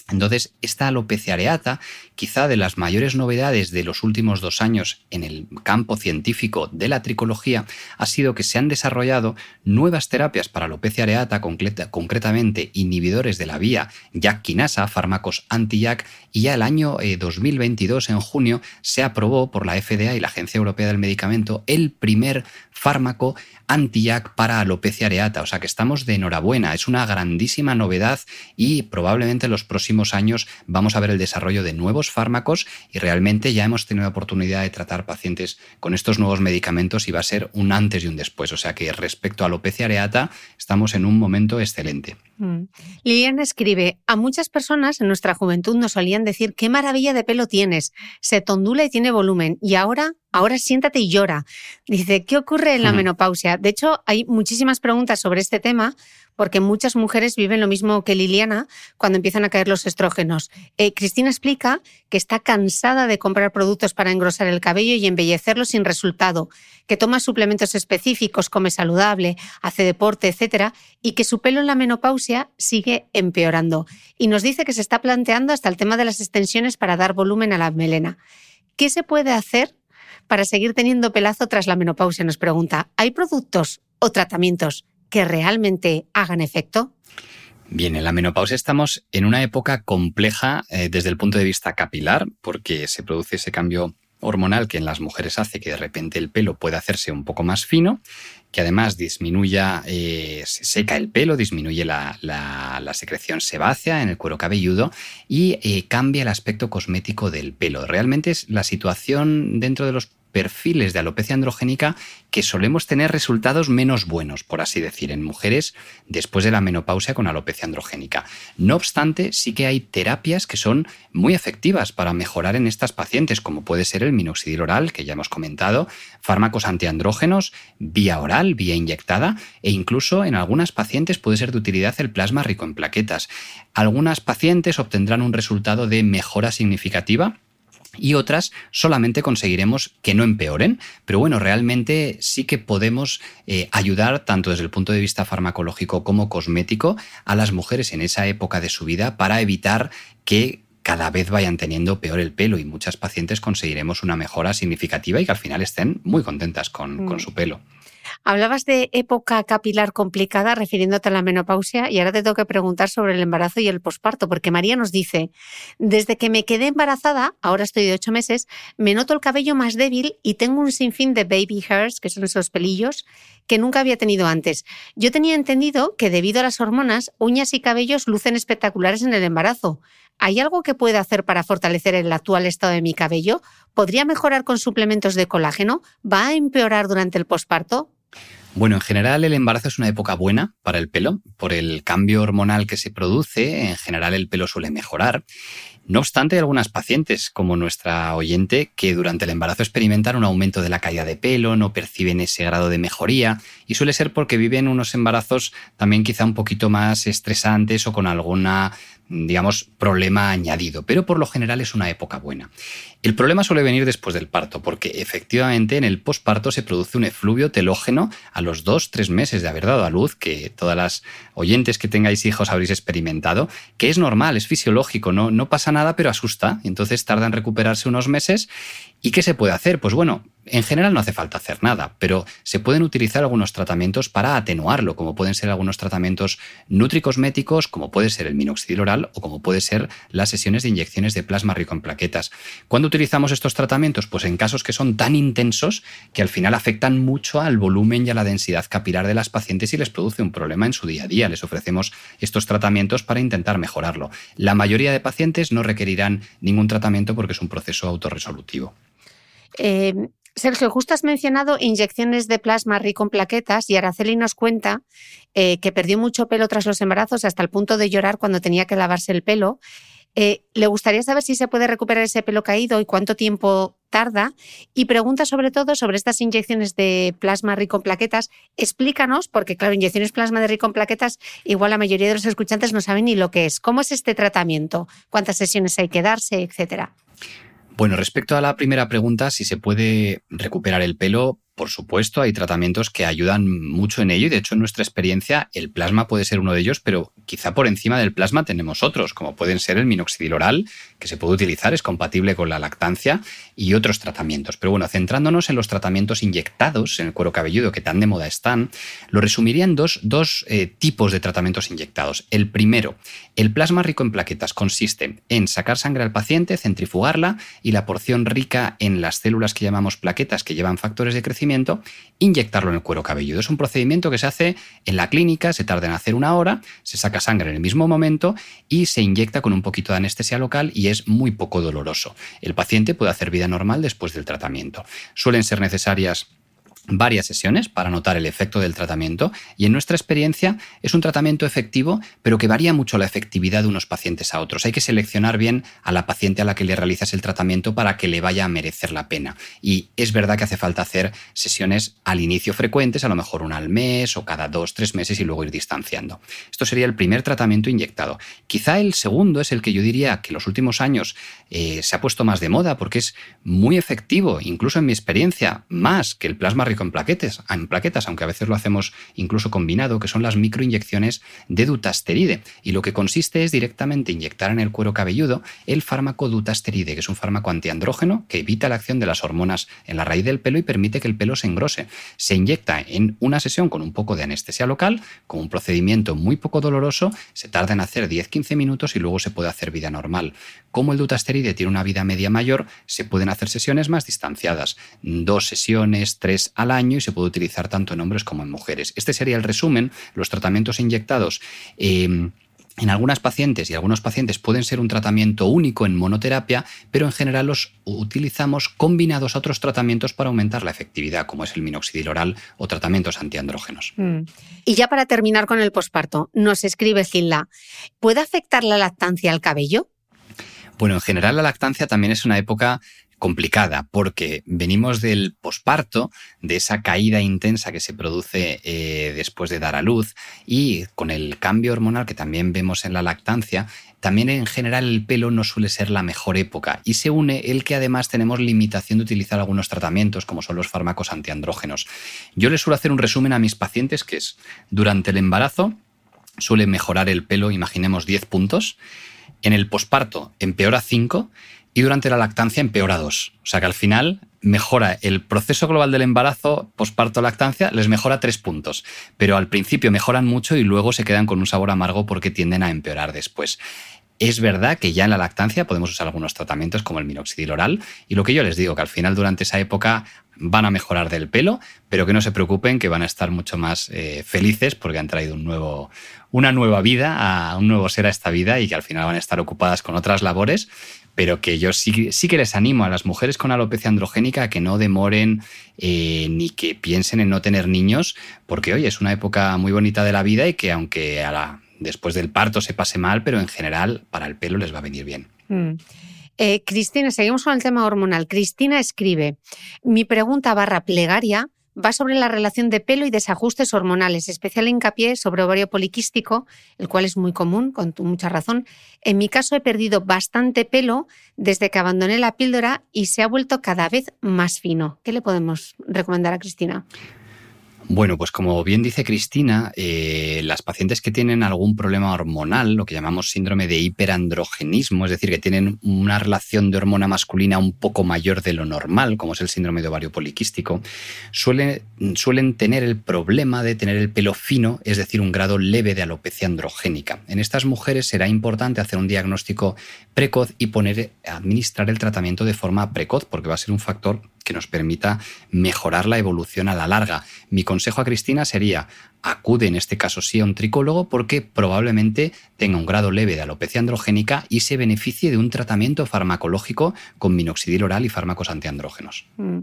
Entonces, esta alopecia areata, quizá de las mayores novedades de los últimos dos años en el campo científico de la tricología, ha sido que se han desarrollado nuevas terapias para alopecia areata, concretamente inhibidores de la vía JAK-quinasa, fármacos anti-JAK, y ya el año 2022, eh, en junio, se aprobó por la FDA y la Agencia Europea del Medicamento el primer fármaco anti-JAK para alopecia areata. O sea que estamos de enhorabuena, es una grandísima novedad y probablemente en los próximos años vamos a ver el desarrollo de nuevos fármacos y realmente ya hemos tenido la oportunidad de tratar pacientes con estos nuevos medicamentos y va a ser un antes y un después. O sea que respecto a alopecia areata estamos en un momento excelente. Mm. Liliana escribe, a muchas personas en nuestra juventud nos solían decir, qué maravilla de pelo tienes, se tondula y tiene volumen, y ahora, ahora siéntate y llora. Dice, ¿qué ocurre en la menopausia? De hecho, hay muchísimas preguntas sobre este tema, porque muchas mujeres viven lo mismo que Liliana cuando empiezan a caer los estrógenos. Eh, Cristina explica que está cansada de comprar productos para engrosar el cabello y embellecerlo sin resultado, que toma suplementos específicos, come saludable, hace deporte, etcétera, y que su pelo en la menopausia sigue empeorando. Y nos dice que se está planteando hasta el tema de las extensiones para dar volumen a la melena. ¿Qué se puede hacer para seguir teniendo pelazo tras la menopausia? Nos pregunta. ¿Hay productos o tratamientos que realmente hagan efecto? Bien, en la menopausia estamos en una época compleja eh, desde el punto de vista capilar, porque se produce ese cambio hormonal que en las mujeres hace que de repente el pelo pueda hacerse un poco más fino, que además disminuya, eh, se seca el pelo, disminuye la, secreción sebácea en el cuero cabelludo y eh, cambia el aspecto cosmético del pelo. Realmente es la situación dentro de los perfiles de alopecia androgénica que solemos tener resultados menos buenos, por así decir, en mujeres después de la menopausia con alopecia androgénica. No obstante, sí que hay terapias que son muy efectivas para mejorar en estas pacientes, como puede ser el minoxidil oral, que ya hemos comentado, fármacos antiandrógenos, vía oral, vía inyectada, e incluso en algunas pacientes puede ser de utilidad el plasma rico en plaquetas. Algunas pacientes obtendrán un resultado de mejora significativa y otras solamente conseguiremos que no empeoren. Pero bueno, realmente sí que podemos eh, ayudar tanto desde el punto de vista farmacológico como cosmético a las mujeres en esa época de su vida para evitar que cada vez vayan teniendo peor el pelo y muchas pacientes conseguiremos una mejora significativa y que al final estén muy contentas con, con mm. su pelo. Hablabas de época capilar complicada refiriéndote a la menopausia y ahora te tengo que preguntar sobre el embarazo y el posparto, porque María nos dice, desde que me quedé embarazada, ahora estoy de ocho meses, me noto el cabello más débil y tengo un sinfín de baby hairs, que son esos pelillos, que nunca había tenido antes. Yo tenía entendido que debido a las hormonas, uñas y cabellos lucen espectaculares en el embarazo. ¿Hay algo que pueda hacer para fortalecer el actual estado de mi cabello? ¿Podría mejorar con suplementos de colágeno? ¿Va a empeorar durante el posparto? Bueno, en general el embarazo es una época buena para el pelo. Por el cambio hormonal que se produce, en general el pelo suele mejorar. No obstante, hay algunas pacientes, como nuestra oyente, que durante el embarazo experimentan un aumento de la caída de pelo, no perciben ese grado de mejoría, y suele ser porque viven unos embarazos también quizá un poquito más estresantes o con alguna digamos, problema añadido, pero por lo general es una época buena. El problema suele venir después del parto, porque efectivamente en el posparto se produce un efluvio telógeno a los dos, tres meses de haber dado a luz, que todas las oyentes que tengáis hijos habréis experimentado, que es normal, es fisiológico, no, no pasa nada, pero asusta, entonces tarda en recuperarse unos meses. ¿Y qué se puede hacer? Pues bueno, en general no hace falta hacer nada, pero se pueden utilizar algunos tratamientos para atenuarlo, como pueden ser algunos tratamientos nutricosméticos, como puede ser el minoxidil oral o como puede ser las sesiones de inyecciones de plasma rico en plaquetas. ¿Cuándo utilizamos estos tratamientos? Pues en casos que son tan intensos que al final afectan mucho al volumen y a la densidad capilar de las pacientes y les produce un problema en su día a día. Les ofrecemos estos tratamientos para intentar mejorarlo. La mayoría de pacientes no requerirán ningún tratamiento porque es un proceso autorresolutivo. Eh, Sergio, justo has mencionado inyecciones de plasma rico en plaquetas y Araceli nos cuenta eh, que perdió mucho pelo tras los embarazos hasta el punto de llorar cuando tenía que lavarse el pelo. Eh, le gustaría saber si se puede recuperar ese pelo caído y cuánto tiempo tarda. Y pregunta sobre todo sobre estas inyecciones de plasma rico en plaquetas. Explícanos, porque claro, inyecciones plasma de rico en plaquetas, igual la mayoría de los escuchantes no saben ni lo que es. ¿Cómo es este tratamiento? ¿Cuántas sesiones hay que darse, etcétera? Bueno, respecto a la primera pregunta, si se puede recuperar el pelo, por supuesto, hay tratamientos que ayudan mucho en ello y de hecho en nuestra experiencia el plasma puede ser uno de ellos, pero quizá por encima del plasma tenemos otros, como pueden ser el minoxidil oral, que se puede utilizar, es compatible con la lactancia y otros tratamientos. Pero bueno, centrándonos en los tratamientos inyectados en el cuero cabelludo que tan de moda están, lo resumiría en dos, eh, tipos de tratamientos inyectados. El primero, el plasma rico en plaquetas consiste en sacar sangre al paciente, centrifugarla y la porción rica en las células que llamamos plaquetas que llevan factores de crecimiento inyectarlo en el cuero cabelludo. Es un procedimiento que se hace en la clínica, se tarda en hacer una hora, se saca sangre en el mismo momento y se inyecta con un poquito de anestesia local y es muy poco doloroso. El paciente puede hacer vida normal después del tratamiento. Suelen ser necesarias varias sesiones para notar el efecto del tratamiento y en nuestra experiencia es un tratamiento efectivo, pero que varía mucho la efectividad de unos pacientes a otros. Hay que seleccionar bien a la paciente a la que le realizas el tratamiento para que le vaya a merecer la pena. Y es verdad que hace falta hacer sesiones al inicio frecuentes, a lo mejor una al mes o cada dos, tres meses y luego ir distanciando. Esto sería el primer tratamiento inyectado. Quizá el segundo es el que yo diría que en los últimos años eh, se ha puesto más de moda porque es muy efectivo, incluso en mi experiencia, más que el plasma rico en en plaquetas, aunque a veces lo hacemos incluso combinado, que son las microinyecciones de dutasteride. Y lo que consiste es directamente inyectar en el cuero cabelludo el fármaco dutasteride, que es un fármaco antiandrógeno que evita la acción de las hormonas en la raíz del pelo y permite que el pelo se engrose. Se inyecta en una sesión con un poco de anestesia local, con un procedimiento muy poco doloroso, se tarda en hacer 10-15 minutos y luego se puede hacer vida normal. Como el dutasteride tiene una vida media mayor, se pueden hacer sesiones más distanciadas, dos sesiones, tres al año y se puede utilizar tanto en hombres como en mujeres. Este sería el resumen. Los tratamientos inyectados. Eh, en algunas pacientes y algunos pacientes pueden ser un tratamiento único en monoterapia, pero en general los utilizamos combinados a otros tratamientos para aumentar la efectividad, como es el minoxidil oral o tratamientos antiandrógenos. Mm. Y ya para terminar con el posparto, nos escribe Gilda, ¿puede afectar la lactancia al cabello? Bueno, en general la lactancia también es una época complicada porque venimos del posparto, de esa caída intensa que se produce eh, después de dar a luz y con el cambio hormonal que también vemos en la lactancia, también en general el pelo no suele ser la mejor época y se une el que además tenemos limitación de utilizar algunos tratamientos como son los fármacos antiandrógenos. Yo les suelo hacer un resumen a mis pacientes que es durante el embarazo suele mejorar el pelo, imaginemos 10 puntos, en el posparto empeora 5 y durante la lactancia empeora 2. O sea que al final mejora el proceso global del embarazo, posparto, lactancia, les mejora 3 puntos. Pero al principio mejoran mucho y luego se quedan con un sabor amargo porque tienden a empeorar después. Es verdad que ya en la lactancia podemos usar algunos tratamientos como el minoxidil oral y lo que yo les digo, que al final durante esa época van a mejorar del pelo, pero que no se preocupen, que van a estar mucho más eh, felices porque han traído un nuevo, una nueva vida, a un nuevo ser a esta vida y que al final van a estar ocupadas con otras labores, pero que yo sí, que les animo a las mujeres con alopecia androgénica a que no demoren eh, ni que piensen en no tener niños, porque hoy es una época muy bonita de la vida y que aunque a la, después del parto se pase mal, pero en general para el pelo les va a venir bien. Mm. Eh, Cristina, seguimos con el tema hormonal. Cristina escribe, mi pregunta barra plegaria va sobre la relación de pelo y desajustes hormonales, especial hincapié sobre ovario poliquístico, el cual es muy común, con mucha razón. En mi caso he perdido bastante pelo desde que abandoné la píldora y se ha vuelto cada vez más fino. ¿Qué le podemos recomendar a Cristina? Bueno, pues como bien dice Cristina, eh, las pacientes que tienen algún problema hormonal, lo que llamamos síndrome de hiperandrogenismo, es decir, que tienen una relación de hormona masculina un poco mayor de lo normal, como es el síndrome de ovario poliquístico, suelen tener el problema de tener el pelo fino, es decir, un grado leve de alopecia androgénica. En estas mujeres será importante hacer un diagnóstico precoz y poner, administrar el tratamiento de forma precoz, porque va a ser un factor que nos permita mejorar la evolución a la larga. Mi consejo a Cristina sería acude en este caso sí a un tricólogo porque probablemente tenga un grado leve de alopecia androgénica y se beneficie de un tratamiento farmacológico con minoxidil oral y fármacos antiandrógenos. Mm.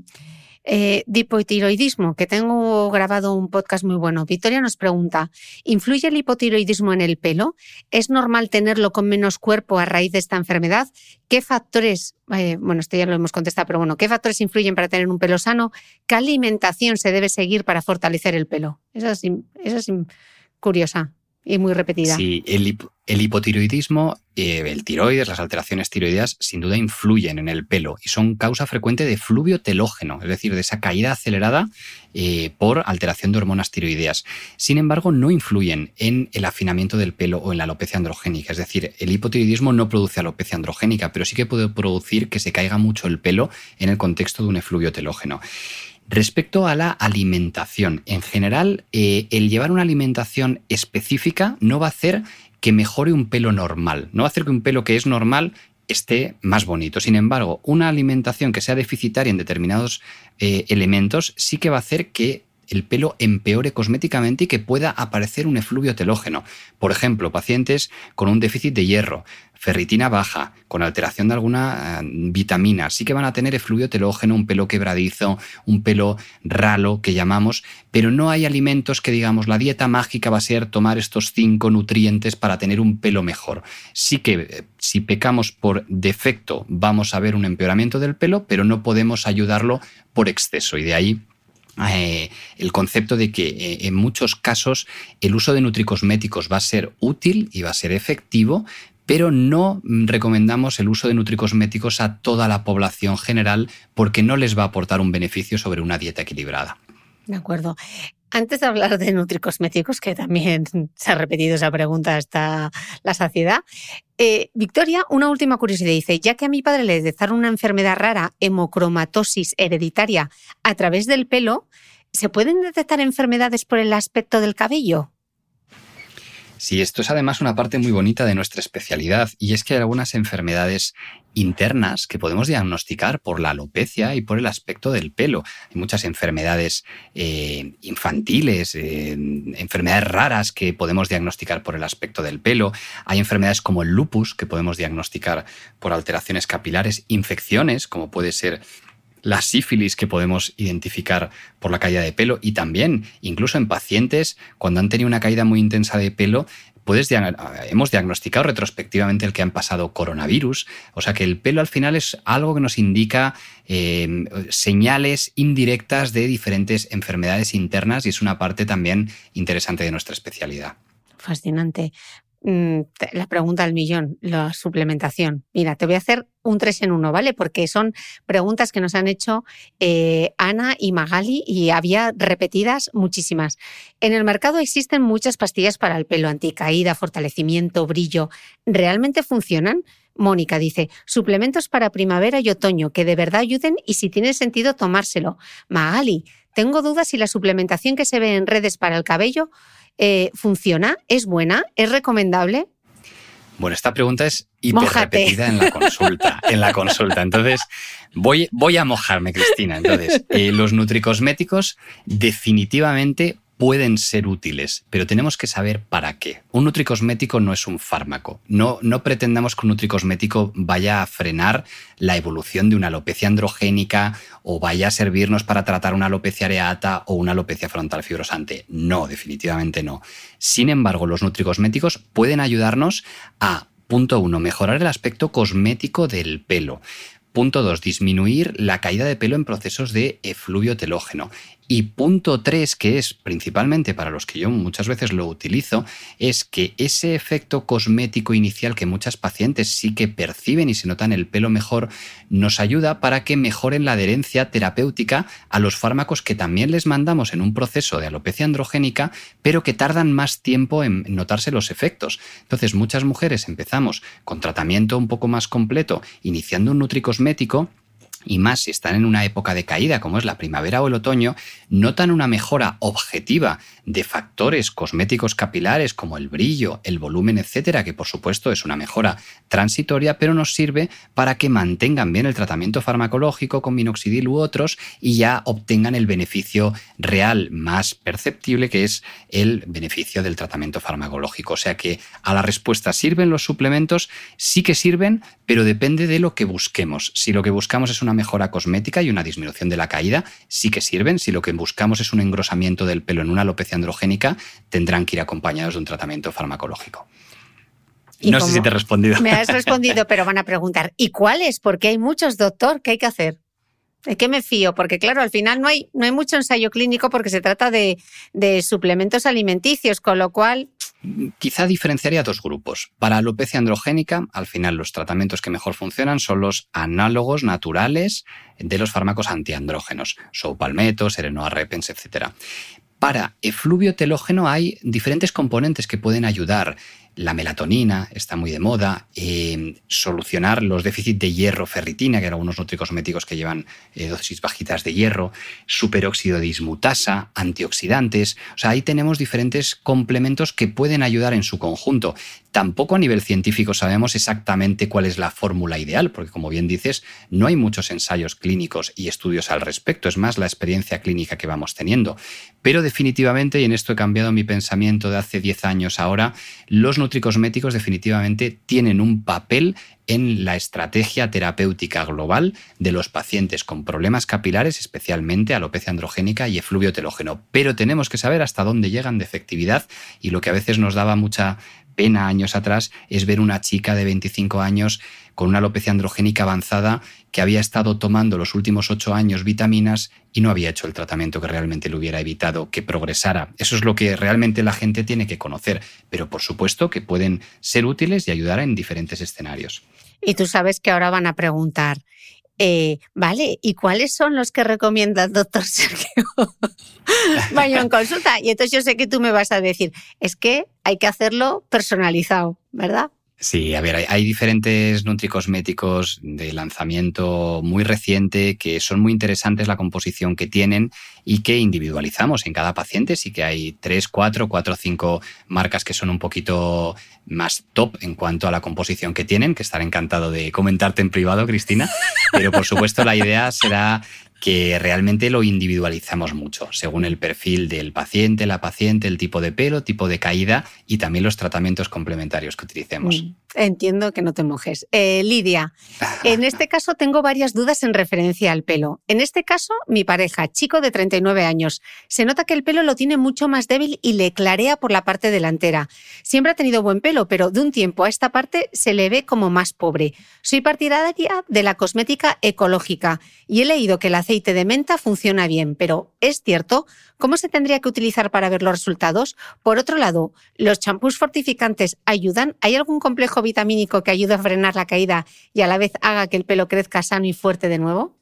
Eh, hipotiroidismo, que tengo grabado un podcast muy bueno. Victoria nos pregunta, ¿influye el hipotiroidismo en el pelo? ¿Es normal tenerlo con menos cuerpo a raíz de esta enfermedad? ¿Qué factores, eh, bueno, esto ya lo hemos contestado, pero bueno, ¿qué factores influyen para tener un pelo sano? ¿Qué alimentación se debe seguir para fortalecer el pelo? Esa es, es curiosa y muy repetida. Sí, el, hipotiroidismo, eh, el tiroides, las alteraciones tiroideas, sin duda influyen en el pelo y son causa frecuente de fluvio telógeno, es decir, de esa caída acelerada eh, por alteración de hormonas tiroideas. Sin embargo, no influyen en el afinamiento del pelo o en la alopecia androgénica, es decir, el hipotiroidismo no produce alopecia androgénica, pero sí que puede producir que se caiga mucho el pelo en el contexto de un efluvio telógeno. Respecto a la alimentación, en general, eh, el llevar una alimentación específica no va a hacer que mejore un pelo normal, no va a hacer que un pelo que es normal esté más bonito. Sin embargo, una alimentación que sea deficitaria en determinados eh, elementos sí que va a hacer que el pelo empeore cosméticamente y que pueda aparecer un efluvio telógeno. Por ejemplo, pacientes con un déficit de hierro, ferritina baja, con alteración de alguna eh, vitamina, sí que van a tener efluvio telógeno, un pelo quebradizo, un pelo ralo que llamamos, pero no hay alimentos que digamos la dieta mágica va a ser tomar estos cinco nutrientes para tener un pelo mejor. Sí que eh, si pecamos por defecto vamos a ver un empeoramiento del pelo, pero no podemos ayudarlo por exceso y de ahí eh, el concepto de que en muchos casos el uso de nutricosméticos va a ser útil y va a ser efectivo, pero no recomendamos el uso de nutricosméticos a toda la población general porque no les va a aportar un beneficio sobre una dieta equilibrada. De acuerdo. Antes de hablar de nutricosméticos, que también se ha repetido esa pregunta hasta la saciedad, eh, Victoria, una última curiosidad dice, ya que a mi padre le detectaron una enfermedad rara, hemocromatosis hereditaria, a través del pelo, ¿se pueden detectar enfermedades por el aspecto del cabello? Sí, esto es además una parte muy bonita de nuestra especialidad y es que hay algunas enfermedades internas que podemos diagnosticar por la alopecia y por el aspecto del pelo. Hay muchas enfermedades eh, infantiles, eh, enfermedades raras que podemos diagnosticar por el aspecto del pelo. Hay enfermedades como el lupus que podemos diagnosticar por alteraciones capilares, infecciones como puede ser la sífilis que podemos identificar por la caída de pelo y también incluso en pacientes cuando han tenido una caída muy intensa de pelo puedes hemos diagnosticado retrospectivamente el que han pasado coronavirus. O sea que el pelo al final es algo que nos indica eh, señales indirectas de diferentes enfermedades internas y es una parte también interesante de nuestra especialidad. Fascinante. Mm, la pregunta del millón, la suplementación. Mira, te voy a hacer un tres en uno, ¿vale? Porque son preguntas que nos han hecho eh, Ana y Magali y había repetidas muchísimas. En el mercado existen muchas pastillas para el pelo, anticaída, fortalecimiento, brillo. ¿Realmente funcionan? Mónica dice, suplementos para primavera y otoño que de verdad ayuden y si tiene sentido tomárselo. Magali, tengo dudas si la suplementación que se ve en redes para el cabello eh, ¿funciona? ¿Es buena? ¿Es recomendable? Bueno, esta pregunta es hiper repetida en la consulta. en la consulta. Entonces, voy, voy a mojarme, Cristina. Entonces, eh, los nutricosméticos definitivamente pueden ser útiles, pero tenemos que saber para qué. Un nutricosmético no es un fármaco. No, no pretendamos que un nutricosmético vaya a frenar la evolución de una alopecia androgénica o vaya a servirnos para tratar una alopecia areata o una alopecia frontal fibrosante. No, definitivamente no. Sin embargo, los nutricosméticos pueden ayudarnos a Punto uno, mejorar el aspecto cosmético del pelo. Punto 2. Disminuir la caída de pelo en procesos de efluvio telógeno. Y punto 3, que es principalmente para los que yo muchas veces lo utilizo, es que ese efecto cosmético inicial que muchas pacientes sí que perciben y se notan el pelo mejor, nos ayuda para que mejoren la adherencia terapéutica a los fármacos que también les mandamos en un proceso de alopecia androgénica, pero que tardan más tiempo en notarse los efectos. Entonces, muchas mujeres empezamos con tratamiento un poco más completo, iniciando un nutricosmético y más si están en una época de caída como es la primavera o el otoño, notan una mejora objetiva de factores cosméticos capilares como el brillo, el volumen, etcétera, que por supuesto es una mejora transitoria, pero nos sirve para que mantengan bien el tratamiento farmacológico con minoxidil u otros y ya obtengan el beneficio real más perceptible que es el beneficio del tratamiento farmacológico. O sea que a la respuesta sirven los suplementos, sí que sirven, pero depende de lo que busquemos. Si lo que buscamos es una mejora cosmética y una disminución de la caída, sí que sirven. Si lo que buscamos es un engrosamiento del pelo en una alopecia androgénica, tendrán que ir acompañados de un tratamiento farmacológico. No sé si te he respondido. Me has respondido, pero van a preguntar, ¿y cuáles? Porque hay muchos, doctor, ¿qué hay que hacer? ¿De qué me fío? Porque claro, al final no hay, no hay mucho ensayo clínico porque se trata de, de suplementos alimenticios, con lo cual Quizá diferenciaría dos grupos. Para alopecia androgénica, al final los tratamientos que mejor funcionan son los análogos naturales de los fármacos antiandrógenos, Sopalmeto, Serenoa repens, etc. Para efluvio telógeno hay diferentes componentes que pueden ayudar la melatonina está muy de moda, eh, solucionar los déficits de hierro, ferritina, que eran algunos nutricosméticos que llevan eh, dosis bajitas de hierro, superóxido de dismutasa, antioxidantes. O sea, ahí tenemos diferentes complementos que pueden ayudar en su conjunto. Tampoco a nivel científico sabemos exactamente cuál es la fórmula ideal, porque como bien dices, no hay muchos ensayos clínicos y estudios al respecto, es más la experiencia clínica que vamos teniendo. Pero definitivamente, y en esto he cambiado mi pensamiento de hace 10 años ahora, los nutricosméticos definitivamente tienen un papel en la estrategia terapéutica global de los pacientes con problemas capilares, especialmente alopecia androgénica y efluvio telógeno. Pero tenemos que saber hasta dónde llegan de efectividad y lo que a veces nos daba mucha pena años atrás es ver una chica de 25 años con una alopecia androgénica avanzada que había estado tomando los últimos ocho años vitaminas y no había hecho el tratamiento que realmente le hubiera evitado que progresara. Eso es lo que realmente la gente tiene que conocer, pero por supuesto que pueden ser útiles y ayudar en diferentes escenarios. Y tú sabes que ahora van a preguntar, eh, vale, ¿y cuáles son los que recomienda el doctor Sergio Baño en consulta? Y entonces yo sé que tú me vas a decir, es que hay que hacerlo personalizado, ¿verdad? Sí, a ver, hay, diferentes nutricosméticos de lanzamiento muy reciente que son muy interesantes la composición que tienen y que individualizamos en cada paciente. Sí que hay tres, cuatro, cuatro o cinco marcas que son un poquito más top en cuanto a la composición que tienen, que estaré encantado de comentarte en privado, Cristina. Pero por supuesto la idea será que realmente lo individualizamos mucho, según el perfil del paciente, la paciente, el tipo de pelo, tipo de caída y también los tratamientos complementarios que utilicemos. Mm, entiendo que no te mojes. Eh, Lidia, en este caso tengo varias dudas en referencia al pelo. En este caso, mi pareja, chico de 39 años, se nota que el pelo lo tiene mucho más débil y le clarea por la parte delantera. Siempre ha tenido buen pelo, pero de un tiempo a esta parte se le ve como más pobre. Soy partidaria de la cosmética ecológica y he leído que el aceite de menta funciona bien, pero ¿es cierto? ¿Cómo se tendría que utilizar para ver los resultados? Por otro lado, ¿los champús fortificantes ayudan? ¿Hay algún complejo vitamínico que ayude a frenar la caída y a la vez haga que el pelo crezca sano y fuerte de nuevo?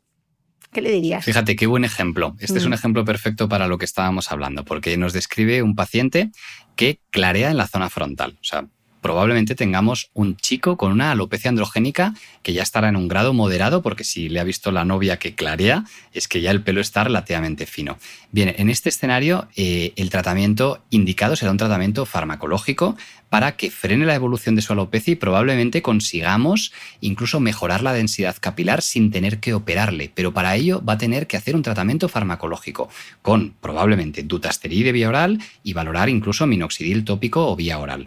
¿Qué le dirías? Fíjate, qué buen ejemplo. Este es un mm. ejemplo perfecto para lo que estábamos hablando, porque nos describe un paciente que clarea en la zona frontal. O sea, probablemente tengamos un chico con una alopecia androgénica que ya estará en un grado moderado, porque si le ha visto la novia que clarea, es que ya el pelo está relativamente fino. Bien, en este escenario, eh, el tratamiento indicado será un tratamiento farmacológico para que frene la evolución de su alopecia y probablemente consigamos incluso mejorar la densidad capilar sin tener que operarle. Pero para ello va a tener que hacer un tratamiento farmacológico con probablemente dutasteride vía oral y valorar incluso minoxidil tópico o vía oral.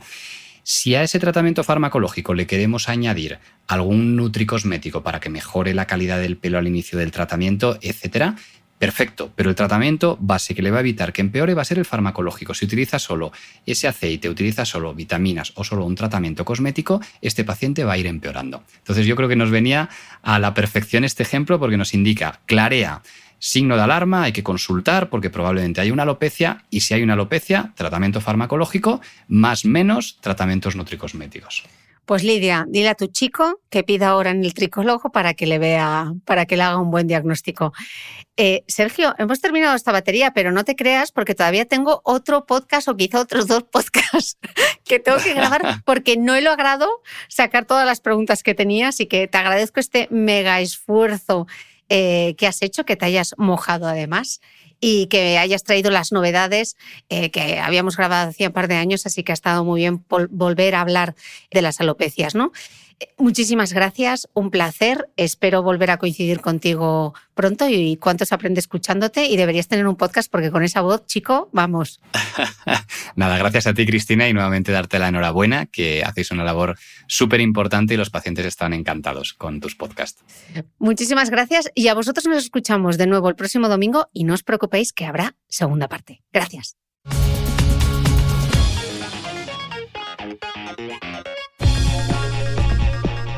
Si a ese tratamiento farmacológico le queremos añadir algún nutricosmético para que mejore la calidad del pelo al inicio del tratamiento, etcétera, Perfecto, pero el tratamiento base que le va a evitar que empeore va a ser el farmacológico. Si utiliza solo ese aceite, utiliza solo vitaminas o solo un tratamiento cosmético, este paciente va a ir empeorando. Entonces yo creo que nos venía a la perfección este ejemplo porque nos indica, clarea, signo de alarma, hay que consultar porque probablemente hay una alopecia y si hay una alopecia, tratamiento farmacológico, más menos tratamientos nutricosméticos. Pues Lidia, dile a tu chico que pida ahora en el tricólogo para que le vea, para que le haga un buen diagnóstico. Eh, Sergio, hemos terminado esta batería, pero no te creas porque todavía tengo otro podcast o quizá otros dos podcasts que tengo que grabar porque no he logrado sacar todas las preguntas que tenía, así que te agradezco este mega esfuerzo eh, que has hecho, que te hayas mojado además y que hayas traído las novedades eh, que habíamos grabado hacía un par de años, así que ha estado muy bien volver a hablar de las alopecias, ¿no? Muchísimas gracias, un placer. Espero volver a coincidir contigo pronto y cuántos aprende escuchándote y deberías tener un podcast porque con esa voz, chico, vamos. Nada, gracias a ti, Cristina, y nuevamente darte la enhorabuena, que hacéis una labor súper importante y los pacientes están encantados con tus podcasts. Muchísimas gracias y a vosotros nos escuchamos de nuevo el próximo domingo y no os preocupéis que habrá segunda parte. Gracias.